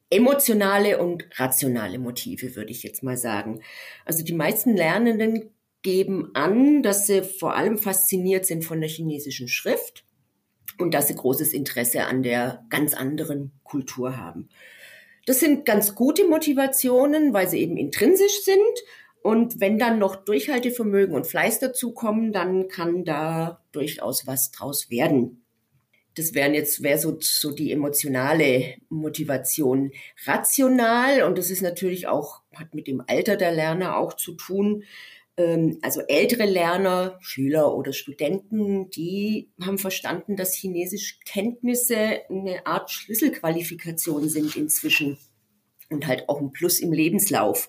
emotionale und rationale Motive, würde ich jetzt mal sagen. Also die meisten Lernenden geben an, dass sie vor allem fasziniert sind von der chinesischen Schrift und dass sie großes Interesse an der ganz anderen Kultur haben. Das sind ganz gute Motivationen, weil sie eben intrinsisch sind. Und wenn dann noch Durchhaltevermögen und Fleiß dazukommen, dann kann da durchaus was draus werden. Das wären jetzt, wäre so, so die emotionale Motivation. Rational, und das ist natürlich auch, hat mit dem Alter der Lerner auch zu tun, also ältere Lerner, Schüler oder Studenten, die haben verstanden, dass Chinesischkenntnisse eine Art Schlüsselqualifikation sind inzwischen und halt auch ein Plus im Lebenslauf.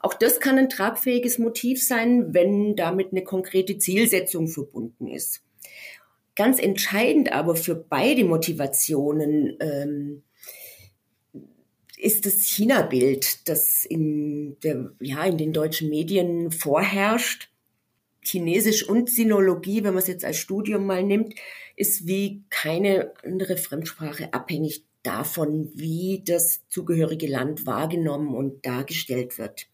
Auch das kann ein tragfähiges Motiv sein, wenn damit eine konkrete Zielsetzung verbunden ist. Ganz entscheidend aber für beide Motivationen ähm, ist das China-Bild, das in, der, ja, in den deutschen Medien vorherrscht. Chinesisch und Sinologie, wenn man es jetzt als Studium mal nimmt, ist wie keine andere Fremdsprache abhängig davon, wie das zugehörige Land wahrgenommen und dargestellt wird.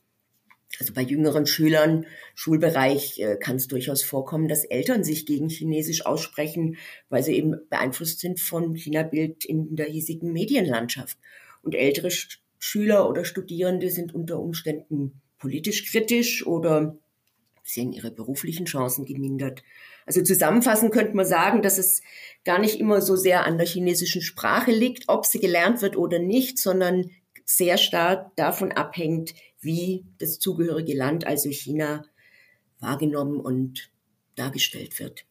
Also bei jüngeren Schülern, Schulbereich, äh, kann es durchaus vorkommen, dass Eltern sich gegen Chinesisch aussprechen, weil sie eben beeinflusst sind vom China-Bild in der hiesigen Medienlandschaft. Und ältere Schüler oder Studierende sind unter Umständen politisch kritisch oder sehen ihre beruflichen Chancen gemindert. Also zusammenfassend könnte man sagen, dass es gar nicht immer so sehr an der chinesischen Sprache liegt, ob sie gelernt wird oder nicht, sondern sehr stark davon abhängt, wie das zugehörige Land, also China, wahrgenommen und dargestellt wird.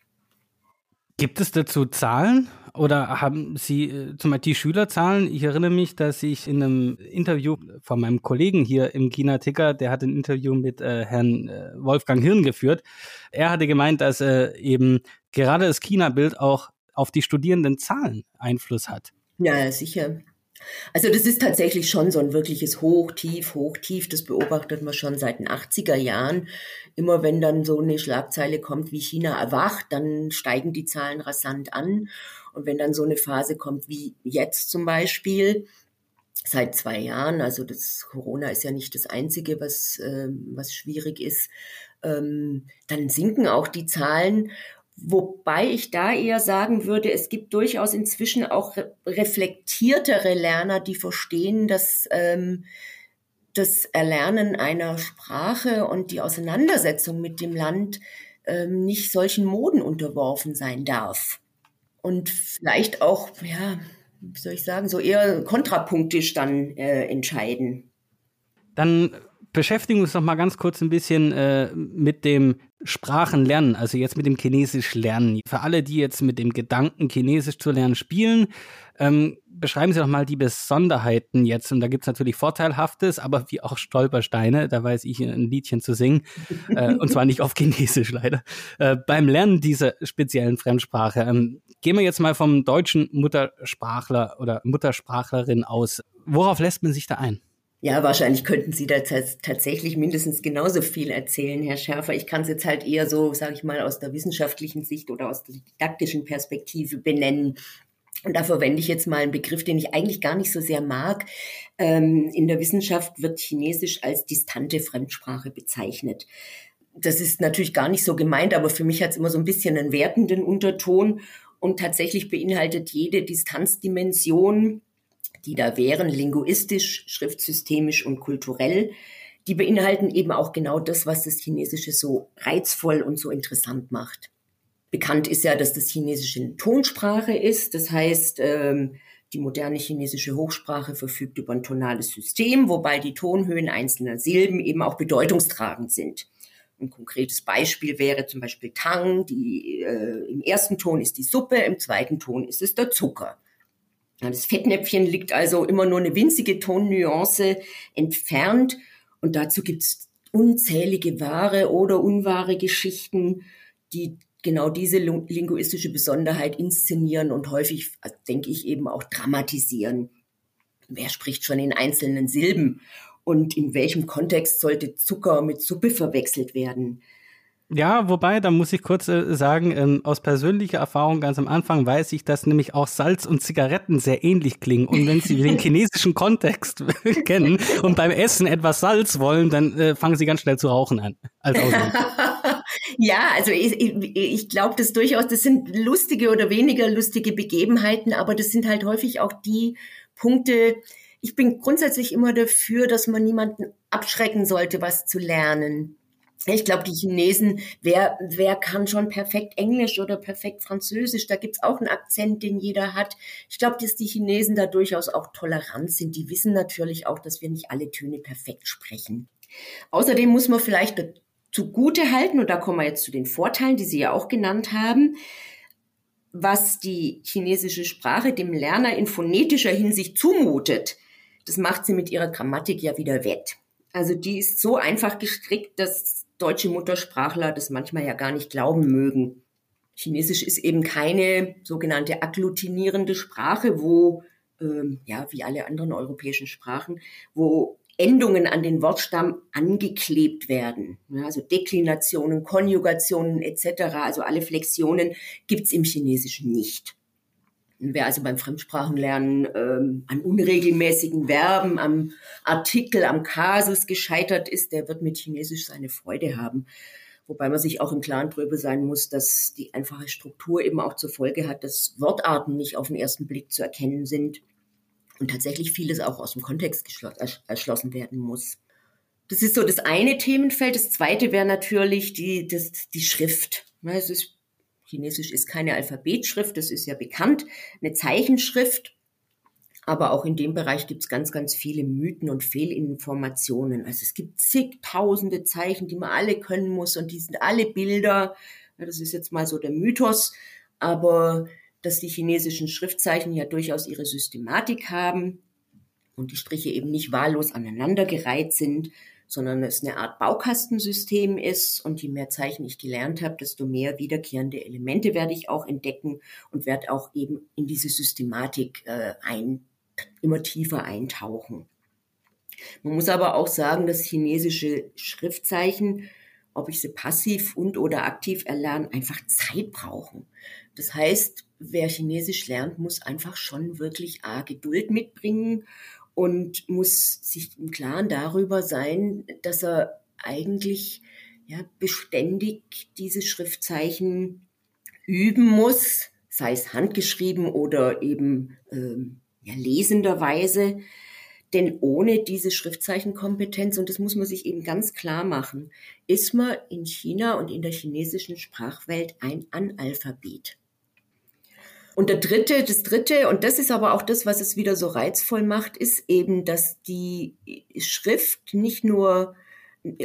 Gibt es dazu Zahlen oder haben Sie äh, zum Beispiel die Schülerzahlen? Ich erinnere mich, dass ich in einem Interview von meinem Kollegen hier im China Ticker, der hat ein Interview mit äh, Herrn äh, Wolfgang Hirn geführt. Er hatte gemeint, dass äh, eben gerade das China-Bild auch auf die Studierendenzahlen Einfluss hat. Ja, sicher. Also das ist tatsächlich schon so ein wirkliches Hoch, Tief, Hoch, Tief. Das beobachtet man schon seit den 80er Jahren. Immer wenn dann so eine Schlagzeile kommt wie China erwacht, dann steigen die Zahlen rasant an. Und wenn dann so eine Phase kommt wie jetzt zum Beispiel, seit zwei Jahren, also das Corona ist ja nicht das Einzige, was, äh, was schwierig ist, ähm, dann sinken auch die Zahlen. Wobei ich da eher sagen würde, es gibt durchaus inzwischen auch reflektiertere Lerner, die verstehen, dass ähm, das Erlernen einer Sprache und die Auseinandersetzung mit dem Land ähm, nicht solchen Moden unterworfen sein darf. Und vielleicht auch, ja, wie soll ich sagen, so eher kontrapunktisch dann äh, entscheiden. Dann beschäftigen uns noch mal ganz kurz ein bisschen äh, mit dem Sprachenlernen, also jetzt mit dem Chinesisch lernen. Für alle, die jetzt mit dem Gedanken, Chinesisch zu lernen, spielen, ähm, beschreiben Sie doch mal die Besonderheiten jetzt. Und da gibt es natürlich Vorteilhaftes, aber wie auch Stolpersteine. Da weiß ich ein Liedchen zu singen. äh, und zwar nicht auf Chinesisch leider. Äh, beim Lernen dieser speziellen Fremdsprache. Ähm, gehen wir jetzt mal vom deutschen Muttersprachler oder Muttersprachlerin aus. Worauf lässt man sich da ein? Ja, wahrscheinlich könnten Sie da tatsächlich mindestens genauso viel erzählen, Herr Schärfer. Ich kann es jetzt halt eher so, sage ich mal, aus der wissenschaftlichen Sicht oder aus der didaktischen Perspektive benennen. Und da verwende ich jetzt mal einen Begriff, den ich eigentlich gar nicht so sehr mag. Ähm, in der Wissenschaft wird Chinesisch als distante Fremdsprache bezeichnet. Das ist natürlich gar nicht so gemeint, aber für mich hat es immer so ein bisschen einen wertenden Unterton. Und tatsächlich beinhaltet jede Distanzdimension die da wären, linguistisch, schriftsystemisch und kulturell, die beinhalten eben auch genau das, was das Chinesische so reizvoll und so interessant macht. Bekannt ist ja, dass das Chinesische eine Tonsprache ist. Das heißt, ähm, die moderne chinesische Hochsprache verfügt über ein tonales System, wobei die Tonhöhen einzelner Silben eben auch bedeutungstragend sind. Ein konkretes Beispiel wäre zum Beispiel Tang. Die, äh, Im ersten Ton ist die Suppe, im zweiten Ton ist es der Zucker. Das Fettnäpfchen liegt also immer nur eine winzige Tonnuance entfernt und dazu gibt's unzählige wahre oder unwahre Geschichten, die genau diese linguistische Besonderheit inszenieren und häufig, denke ich, eben auch dramatisieren. Wer spricht schon in einzelnen Silben? Und in welchem Kontext sollte Zucker mit Suppe verwechselt werden? Ja, wobei, da muss ich kurz äh, sagen, ähm, aus persönlicher Erfahrung ganz am Anfang weiß ich, dass nämlich auch Salz und Zigaretten sehr ähnlich klingen. Und wenn Sie den chinesischen Kontext kennen und beim Essen etwas Salz wollen, dann äh, fangen Sie ganz schnell zu rauchen an. Als ja, also ich, ich, ich glaube das durchaus, das sind lustige oder weniger lustige Begebenheiten, aber das sind halt häufig auch die Punkte, ich bin grundsätzlich immer dafür, dass man niemanden abschrecken sollte, was zu lernen. Ich glaube, die Chinesen, wer, wer kann schon perfekt Englisch oder perfekt Französisch? Da gibt's auch einen Akzent, den jeder hat. Ich glaube, dass die Chinesen da durchaus auch tolerant sind. Die wissen natürlich auch, dass wir nicht alle Töne perfekt sprechen. Außerdem muss man vielleicht zugute halten, und da kommen wir jetzt zu den Vorteilen, die Sie ja auch genannt haben, was die chinesische Sprache dem Lerner in phonetischer Hinsicht zumutet. Das macht sie mit ihrer Grammatik ja wieder wett. Also die ist so einfach gestrickt, dass deutsche Muttersprachler das manchmal ja gar nicht glauben mögen. Chinesisch ist eben keine sogenannte agglutinierende Sprache, wo, ähm, ja, wie alle anderen europäischen Sprachen, wo Endungen an den Wortstamm angeklebt werden. Ja, also Deklinationen, Konjugationen etc., also alle Flexionen gibt's im Chinesischen nicht. Wer also beim Fremdsprachenlernen ähm, an unregelmäßigen Verben, am Artikel, am Kasus gescheitert ist, der wird mit Chinesisch seine Freude haben. Wobei man sich auch im Klaren drüber sein muss, dass die einfache Struktur eben auch zur Folge hat, dass Wortarten nicht auf den ersten Blick zu erkennen sind und tatsächlich vieles auch aus dem Kontext erschlossen werden muss. Das ist so das eine Themenfeld. Das zweite wäre natürlich die, das, die Schrift. Es ist Chinesisch ist keine Alphabetschrift, das ist ja bekannt, eine Zeichenschrift. Aber auch in dem Bereich gibt es ganz, ganz viele Mythen und Fehlinformationen. Also es gibt zigtausende Zeichen, die man alle können muss und die sind alle Bilder. Das ist jetzt mal so der Mythos. Aber dass die chinesischen Schriftzeichen ja durchaus ihre Systematik haben und die Striche eben nicht wahllos aneinandergereiht sind, sondern es eine Art Baukastensystem ist. Und je mehr Zeichen ich gelernt habe, desto mehr wiederkehrende Elemente werde ich auch entdecken und werde auch eben in diese Systematik äh, ein, immer tiefer eintauchen. Man muss aber auch sagen, dass chinesische Schriftzeichen, ob ich sie passiv und oder aktiv erlerne, einfach Zeit brauchen. Das heißt, wer Chinesisch lernt, muss einfach schon wirklich A, Geduld mitbringen und muss sich im Klaren darüber sein, dass er eigentlich ja, beständig diese Schriftzeichen üben muss, sei es handgeschrieben oder eben ähm, ja, lesenderweise. Denn ohne diese Schriftzeichenkompetenz, und das muss man sich eben ganz klar machen, ist man in China und in der chinesischen Sprachwelt ein Analphabet. Und der dritte, das dritte, und das ist aber auch das, was es wieder so reizvoll macht, ist eben, dass die Schrift nicht nur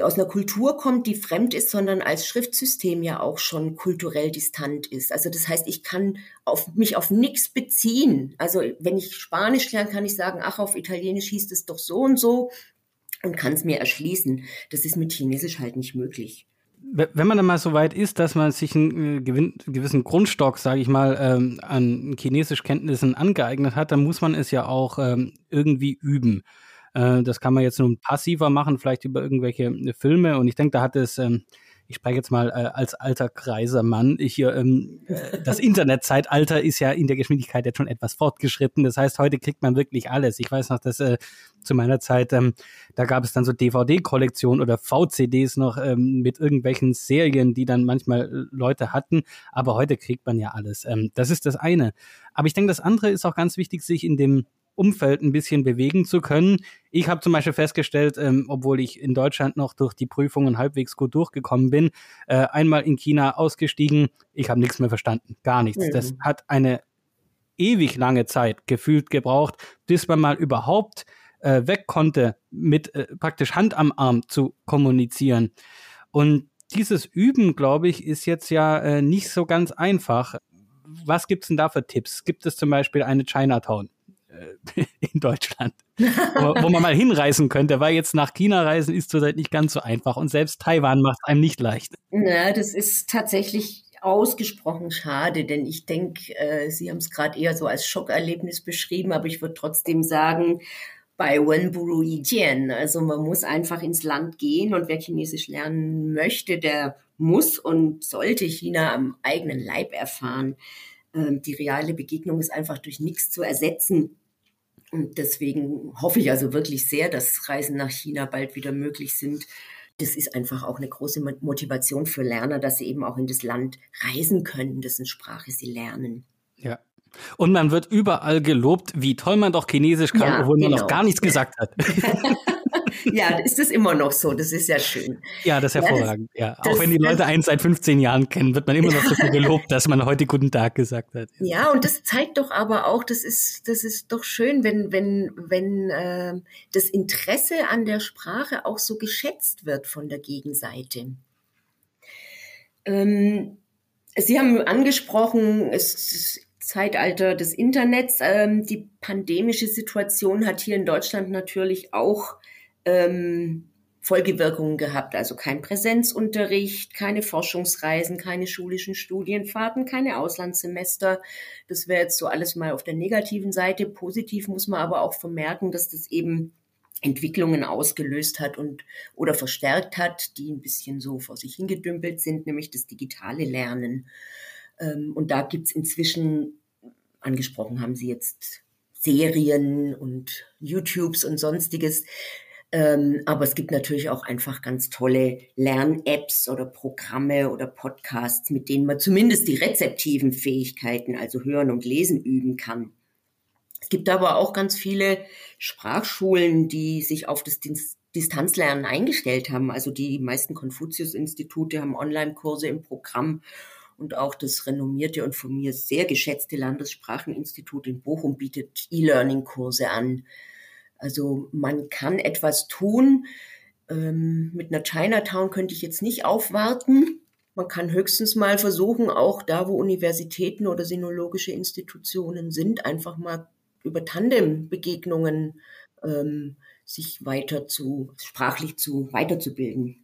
aus einer Kultur kommt, die fremd ist, sondern als Schriftsystem ja auch schon kulturell distant ist. Also das heißt, ich kann auf mich auf nichts beziehen. Also wenn ich Spanisch lerne, kann ich sagen, ach, auf Italienisch hieß es doch so und so und kann es mir erschließen. Das ist mit Chinesisch halt nicht möglich wenn man dann mal so weit ist, dass man sich einen äh, gewissen Grundstock, sage ich mal, ähm, an Chinesischkenntnissen angeeignet hat, dann muss man es ja auch ähm, irgendwie üben. Äh, das kann man jetzt nun passiver machen, vielleicht über irgendwelche äh, Filme. Und ich denke, da hat es, ähm, ich spreche jetzt mal äh, als alter kreiser Mann, ich, ähm, äh, das Internetzeitalter ist ja in der Geschwindigkeit jetzt schon etwas fortgeschritten. Das heißt, heute kriegt man wirklich alles. Ich weiß noch, dass äh, zu meiner Zeit, ähm, da gab es dann so DVD-Kollektionen oder VCDs noch ähm, mit irgendwelchen Serien, die dann manchmal Leute hatten. Aber heute kriegt man ja alles. Ähm, das ist das eine. Aber ich denke, das andere ist auch ganz wichtig, sich in dem Umfeld ein bisschen bewegen zu können. Ich habe zum Beispiel festgestellt, ähm, obwohl ich in Deutschland noch durch die Prüfungen halbwegs gut durchgekommen bin, äh, einmal in China ausgestiegen, ich habe nichts mehr verstanden, gar nichts. Mhm. Das hat eine ewig lange Zeit gefühlt gebraucht, bis man mal überhaupt äh, weg konnte, mit äh, praktisch Hand am Arm zu kommunizieren. Und dieses Üben, glaube ich, ist jetzt ja äh, nicht so ganz einfach. Was gibt's denn da für Tipps? Gibt es zum Beispiel eine Chinatown? Äh, in Deutschland, wo, wo, man mal hinreisen könnte, weil jetzt nach China reisen ist zurzeit nicht ganz so einfach und selbst Taiwan macht es einem nicht leicht. Ja, das ist tatsächlich ausgesprochen schade, denn ich denke, äh, Sie haben es gerade eher so als Schockerlebnis beschrieben, aber ich würde trotzdem sagen, bei Wenburu Yijian, also man muss einfach ins Land gehen und wer Chinesisch lernen möchte, der muss und sollte China am eigenen Leib erfahren. Ähm, die reale Begegnung ist einfach durch nichts zu ersetzen. Und deswegen hoffe ich also wirklich sehr, dass Reisen nach China bald wieder möglich sind. Das ist einfach auch eine große Motivation für Lerner, dass sie eben auch in das Land reisen können, dessen Sprache sie lernen. Ja. Und man wird überall gelobt, wie toll man doch Chinesisch kann, ja, obwohl man genau. noch gar nichts gesagt hat. ja, ist das immer noch so. Das ist ja schön. Ja, das ist hervorragend. Ja, das, ja. auch wenn die Leute eins seit 15 Jahren kennen, wird man immer noch so gelobt, dass man heute guten Tag gesagt hat. Ja, und das zeigt doch aber auch, das ist, das ist doch schön, wenn, wenn, wenn äh, das Interesse an der Sprache auch so geschätzt wird von der Gegenseite. Ähm, Sie haben angesprochen, es Zeitalter des Internets. Ähm, die pandemische Situation hat hier in Deutschland natürlich auch ähm, Folgewirkungen gehabt. Also kein Präsenzunterricht, keine Forschungsreisen, keine schulischen Studienfahrten, keine Auslandssemester. Das wäre jetzt so alles mal auf der negativen Seite. Positiv muss man aber auch vermerken, dass das eben Entwicklungen ausgelöst hat und oder verstärkt hat, die ein bisschen so vor sich hingedümpelt sind, nämlich das digitale Lernen. Ähm, und da gibt's inzwischen, angesprochen haben Sie jetzt Serien und YouTubes und sonstiges, ähm, aber es gibt natürlich auch einfach ganz tolle Lern-Apps oder Programme oder Podcasts, mit denen man zumindest die rezeptiven Fähigkeiten, also Hören und Lesen üben kann. Es gibt aber auch ganz viele Sprachschulen, die sich auf das Distanzlernen eingestellt haben. Also die meisten Konfuzius-Institute haben Online-Kurse im Programm und auch das renommierte und von mir sehr geschätzte Landesspracheninstitut in Bochum bietet E-Learning-Kurse an. Also man kann etwas tun. Ähm, mit einer Chinatown könnte ich jetzt nicht aufwarten. Man kann höchstens mal versuchen, auch da, wo Universitäten oder sinologische Institutionen sind, einfach mal über Tandembegegnungen ähm, sich weiter zu, sprachlich zu, weiterzubilden.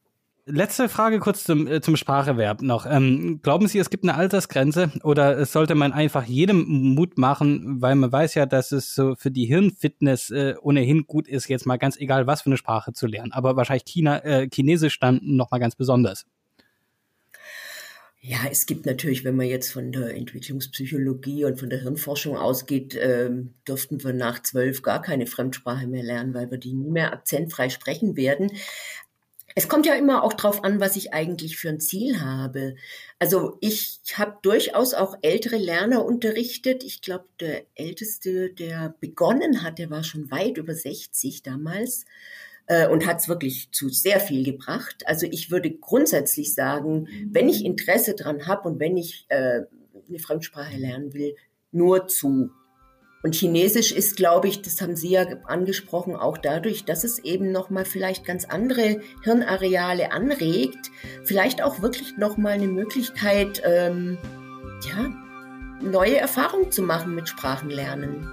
Letzte Frage kurz zum, äh, zum Spracherwerb noch. Ähm, glauben Sie, es gibt eine Altersgrenze oder sollte man einfach jedem Mut machen, weil man weiß ja, dass es so für die Hirnfitness äh, ohnehin gut ist, jetzt mal ganz egal, was für eine Sprache zu lernen. Aber wahrscheinlich China, äh, Chinesisch dann noch mal ganz besonders. Ja, es gibt natürlich, wenn man jetzt von der Entwicklungspsychologie und von der Hirnforschung ausgeht, ähm, dürften wir nach zwölf gar keine Fremdsprache mehr lernen, weil wir die nie mehr akzentfrei sprechen werden. Es kommt ja immer auch drauf an, was ich eigentlich für ein Ziel habe. Also ich habe durchaus auch ältere Lerner unterrichtet. Ich glaube, der älteste, der begonnen hat, der war schon weit über 60 damals äh, und hat es wirklich zu sehr viel gebracht. Also ich würde grundsätzlich sagen, wenn ich Interesse dran habe und wenn ich äh, eine Fremdsprache lernen will, nur zu. Und Chinesisch ist, glaube ich, das haben Sie ja angesprochen, auch dadurch, dass es eben nochmal vielleicht ganz andere Hirnareale anregt, vielleicht auch wirklich nochmal eine Möglichkeit, ähm, ja, neue Erfahrungen zu machen mit Sprachenlernen.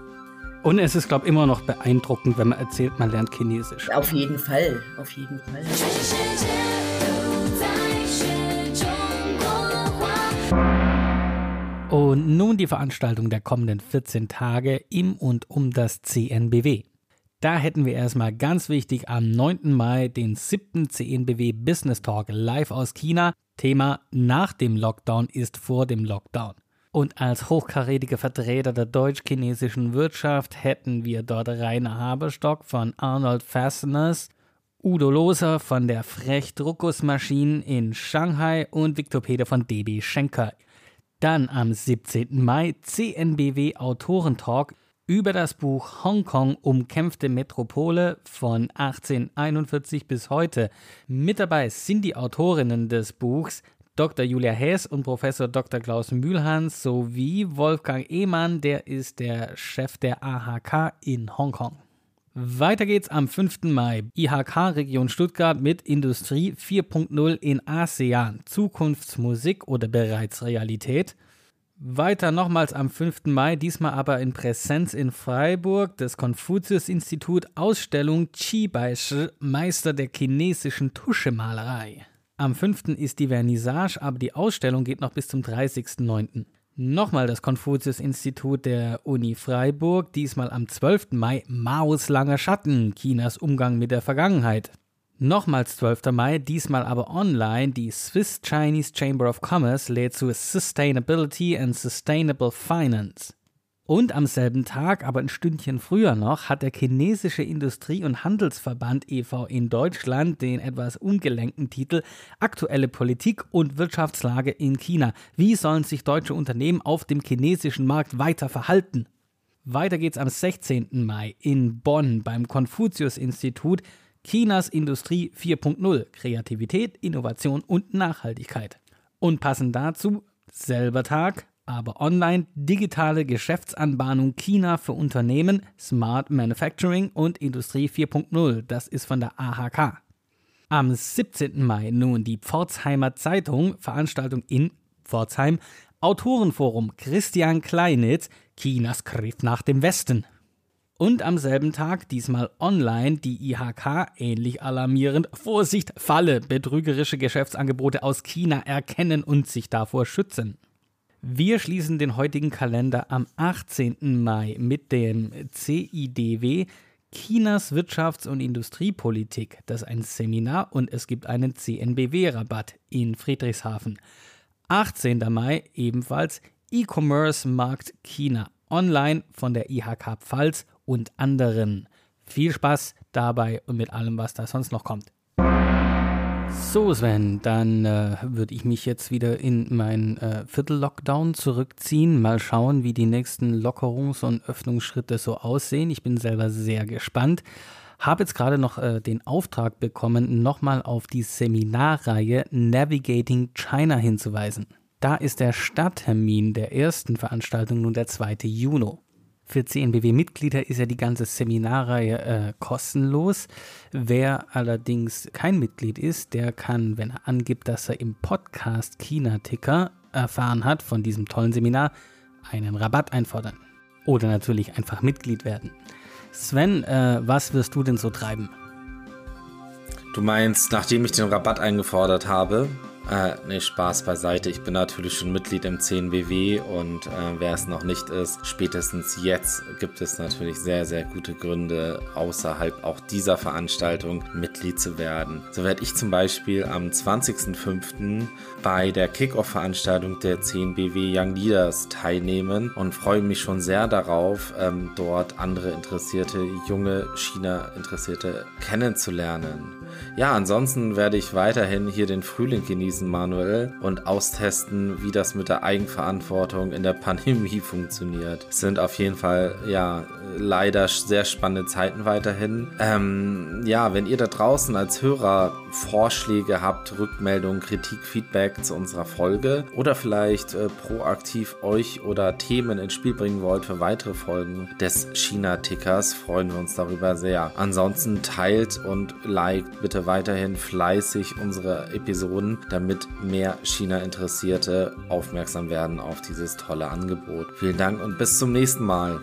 Und es ist, glaube ich, immer noch beeindruckend, wenn man erzählt, man lernt Chinesisch. Auf jeden Fall, auf jeden Fall. Und nun die Veranstaltung der kommenden 14 Tage im und um das CNBW. Da hätten wir erstmal ganz wichtig am 9. Mai den 7. CNBW Business Talk live aus China. Thema nach dem Lockdown ist vor dem Lockdown. Und als hochkarätige Vertreter der deutsch-chinesischen Wirtschaft hätten wir dort Rainer Haberstock von Arnold Fasteners, Udo Loser von der Frech Druckusmaschinen in Shanghai und Viktor Peter von DB Schenker. Dann am 17. Mai CNBW Autorentalk über das Buch Hongkong umkämpfte Metropole von 1841 bis heute. Mit dabei sind die Autorinnen des Buchs Dr. Julia Hess und Professor Dr. Klaus Mühlhans sowie Wolfgang Ehmann, der ist der Chef der AHK in Hongkong. Weiter geht's am 5. Mai. IHK Region Stuttgart mit Industrie 4.0 in ASEAN. Zukunftsmusik oder bereits Realität. Weiter nochmals am 5. Mai, diesmal aber in Präsenz in Freiburg, das Konfuzius-Institut Ausstellung Qi Bai Shi, Meister der chinesischen Tuschemalerei. Am 5. ist die Vernissage, aber die Ausstellung geht noch bis zum 30.09. Nochmal das Konfuzius-Institut der Uni Freiburg, diesmal am 12. Mai Maos langer Schatten, Chinas Umgang mit der Vergangenheit. Nochmals 12. Mai, diesmal aber online, die Swiss Chinese Chamber of Commerce lädt zu Sustainability and Sustainable Finance. Und am selben Tag, aber ein Stündchen früher noch, hat der chinesische Industrie- und Handelsverband e.V. in Deutschland den etwas ungelenken Titel Aktuelle Politik und Wirtschaftslage in China. Wie sollen sich deutsche Unternehmen auf dem chinesischen Markt weiter verhalten? Weiter geht's am 16. Mai in Bonn beim Konfuzius-Institut Chinas Industrie 4.0 Kreativität, Innovation und Nachhaltigkeit. Und passend dazu, selber Tag, aber online digitale Geschäftsanbahnung China für Unternehmen, Smart Manufacturing und Industrie 4.0. Das ist von der AHK. Am 17. Mai nun die Pforzheimer Zeitung, Veranstaltung in Pforzheim, Autorenforum Christian Kleinitz, Chinas Griff nach dem Westen. Und am selben Tag, diesmal online, die IHK, ähnlich alarmierend, Vorsicht, Falle, betrügerische Geschäftsangebote aus China erkennen und sich davor schützen. Wir schließen den heutigen Kalender am 18. Mai mit dem CIDW Chinas Wirtschafts- und Industriepolitik. Das ist ein Seminar und es gibt einen CNBW-Rabatt in Friedrichshafen. 18. Mai ebenfalls E-Commerce Markt China online von der IHK Pfalz und anderen. Viel Spaß dabei und mit allem, was da sonst noch kommt. So, Sven, dann äh, würde ich mich jetzt wieder in meinen äh, Viertel-Lockdown zurückziehen. Mal schauen, wie die nächsten Lockerungs- und Öffnungsschritte so aussehen. Ich bin selber sehr gespannt. Habe jetzt gerade noch äh, den Auftrag bekommen, nochmal auf die Seminarreihe Navigating China hinzuweisen. Da ist der Starttermin der ersten Veranstaltung nun der 2. Juni. Für CNBW-Mitglieder ist ja die ganze Seminarreihe äh, kostenlos. Wer allerdings kein Mitglied ist, der kann, wenn er angibt, dass er im Podcast China-Ticker erfahren hat von diesem tollen Seminar, einen Rabatt einfordern. Oder natürlich einfach Mitglied werden. Sven, äh, was wirst du denn so treiben? Du meinst, nachdem ich den Rabatt eingefordert habe, äh, nee, Spaß beiseite. Ich bin natürlich schon Mitglied im 10WW und äh, wer es noch nicht ist, spätestens jetzt gibt es natürlich sehr, sehr gute Gründe, außerhalb auch dieser Veranstaltung Mitglied zu werden. So werde ich zum Beispiel am 20.05. bei der Kickoff-Veranstaltung der 10BW Young Leaders teilnehmen und freue mich schon sehr darauf, ähm, dort andere interessierte, junge China-Interessierte kennenzulernen. Ja, ansonsten werde ich weiterhin hier den Frühling genießen, Manuel, und austesten, wie das mit der Eigenverantwortung in der Pandemie funktioniert. Es sind auf jeden Fall, ja, leider sehr spannende Zeiten weiterhin. Ähm, ja, wenn ihr da draußen als Hörer Vorschläge habt, Rückmeldungen, Kritik, Feedback zu unserer Folge oder vielleicht äh, proaktiv euch oder Themen ins Spiel bringen wollt für weitere Folgen des China-Tickers, freuen wir uns darüber sehr. Ansonsten teilt und liked bitte weiterhin fleißig unsere Episoden, damit mehr China-Interessierte aufmerksam werden auf dieses tolle Angebot. Vielen Dank und bis zum nächsten Mal.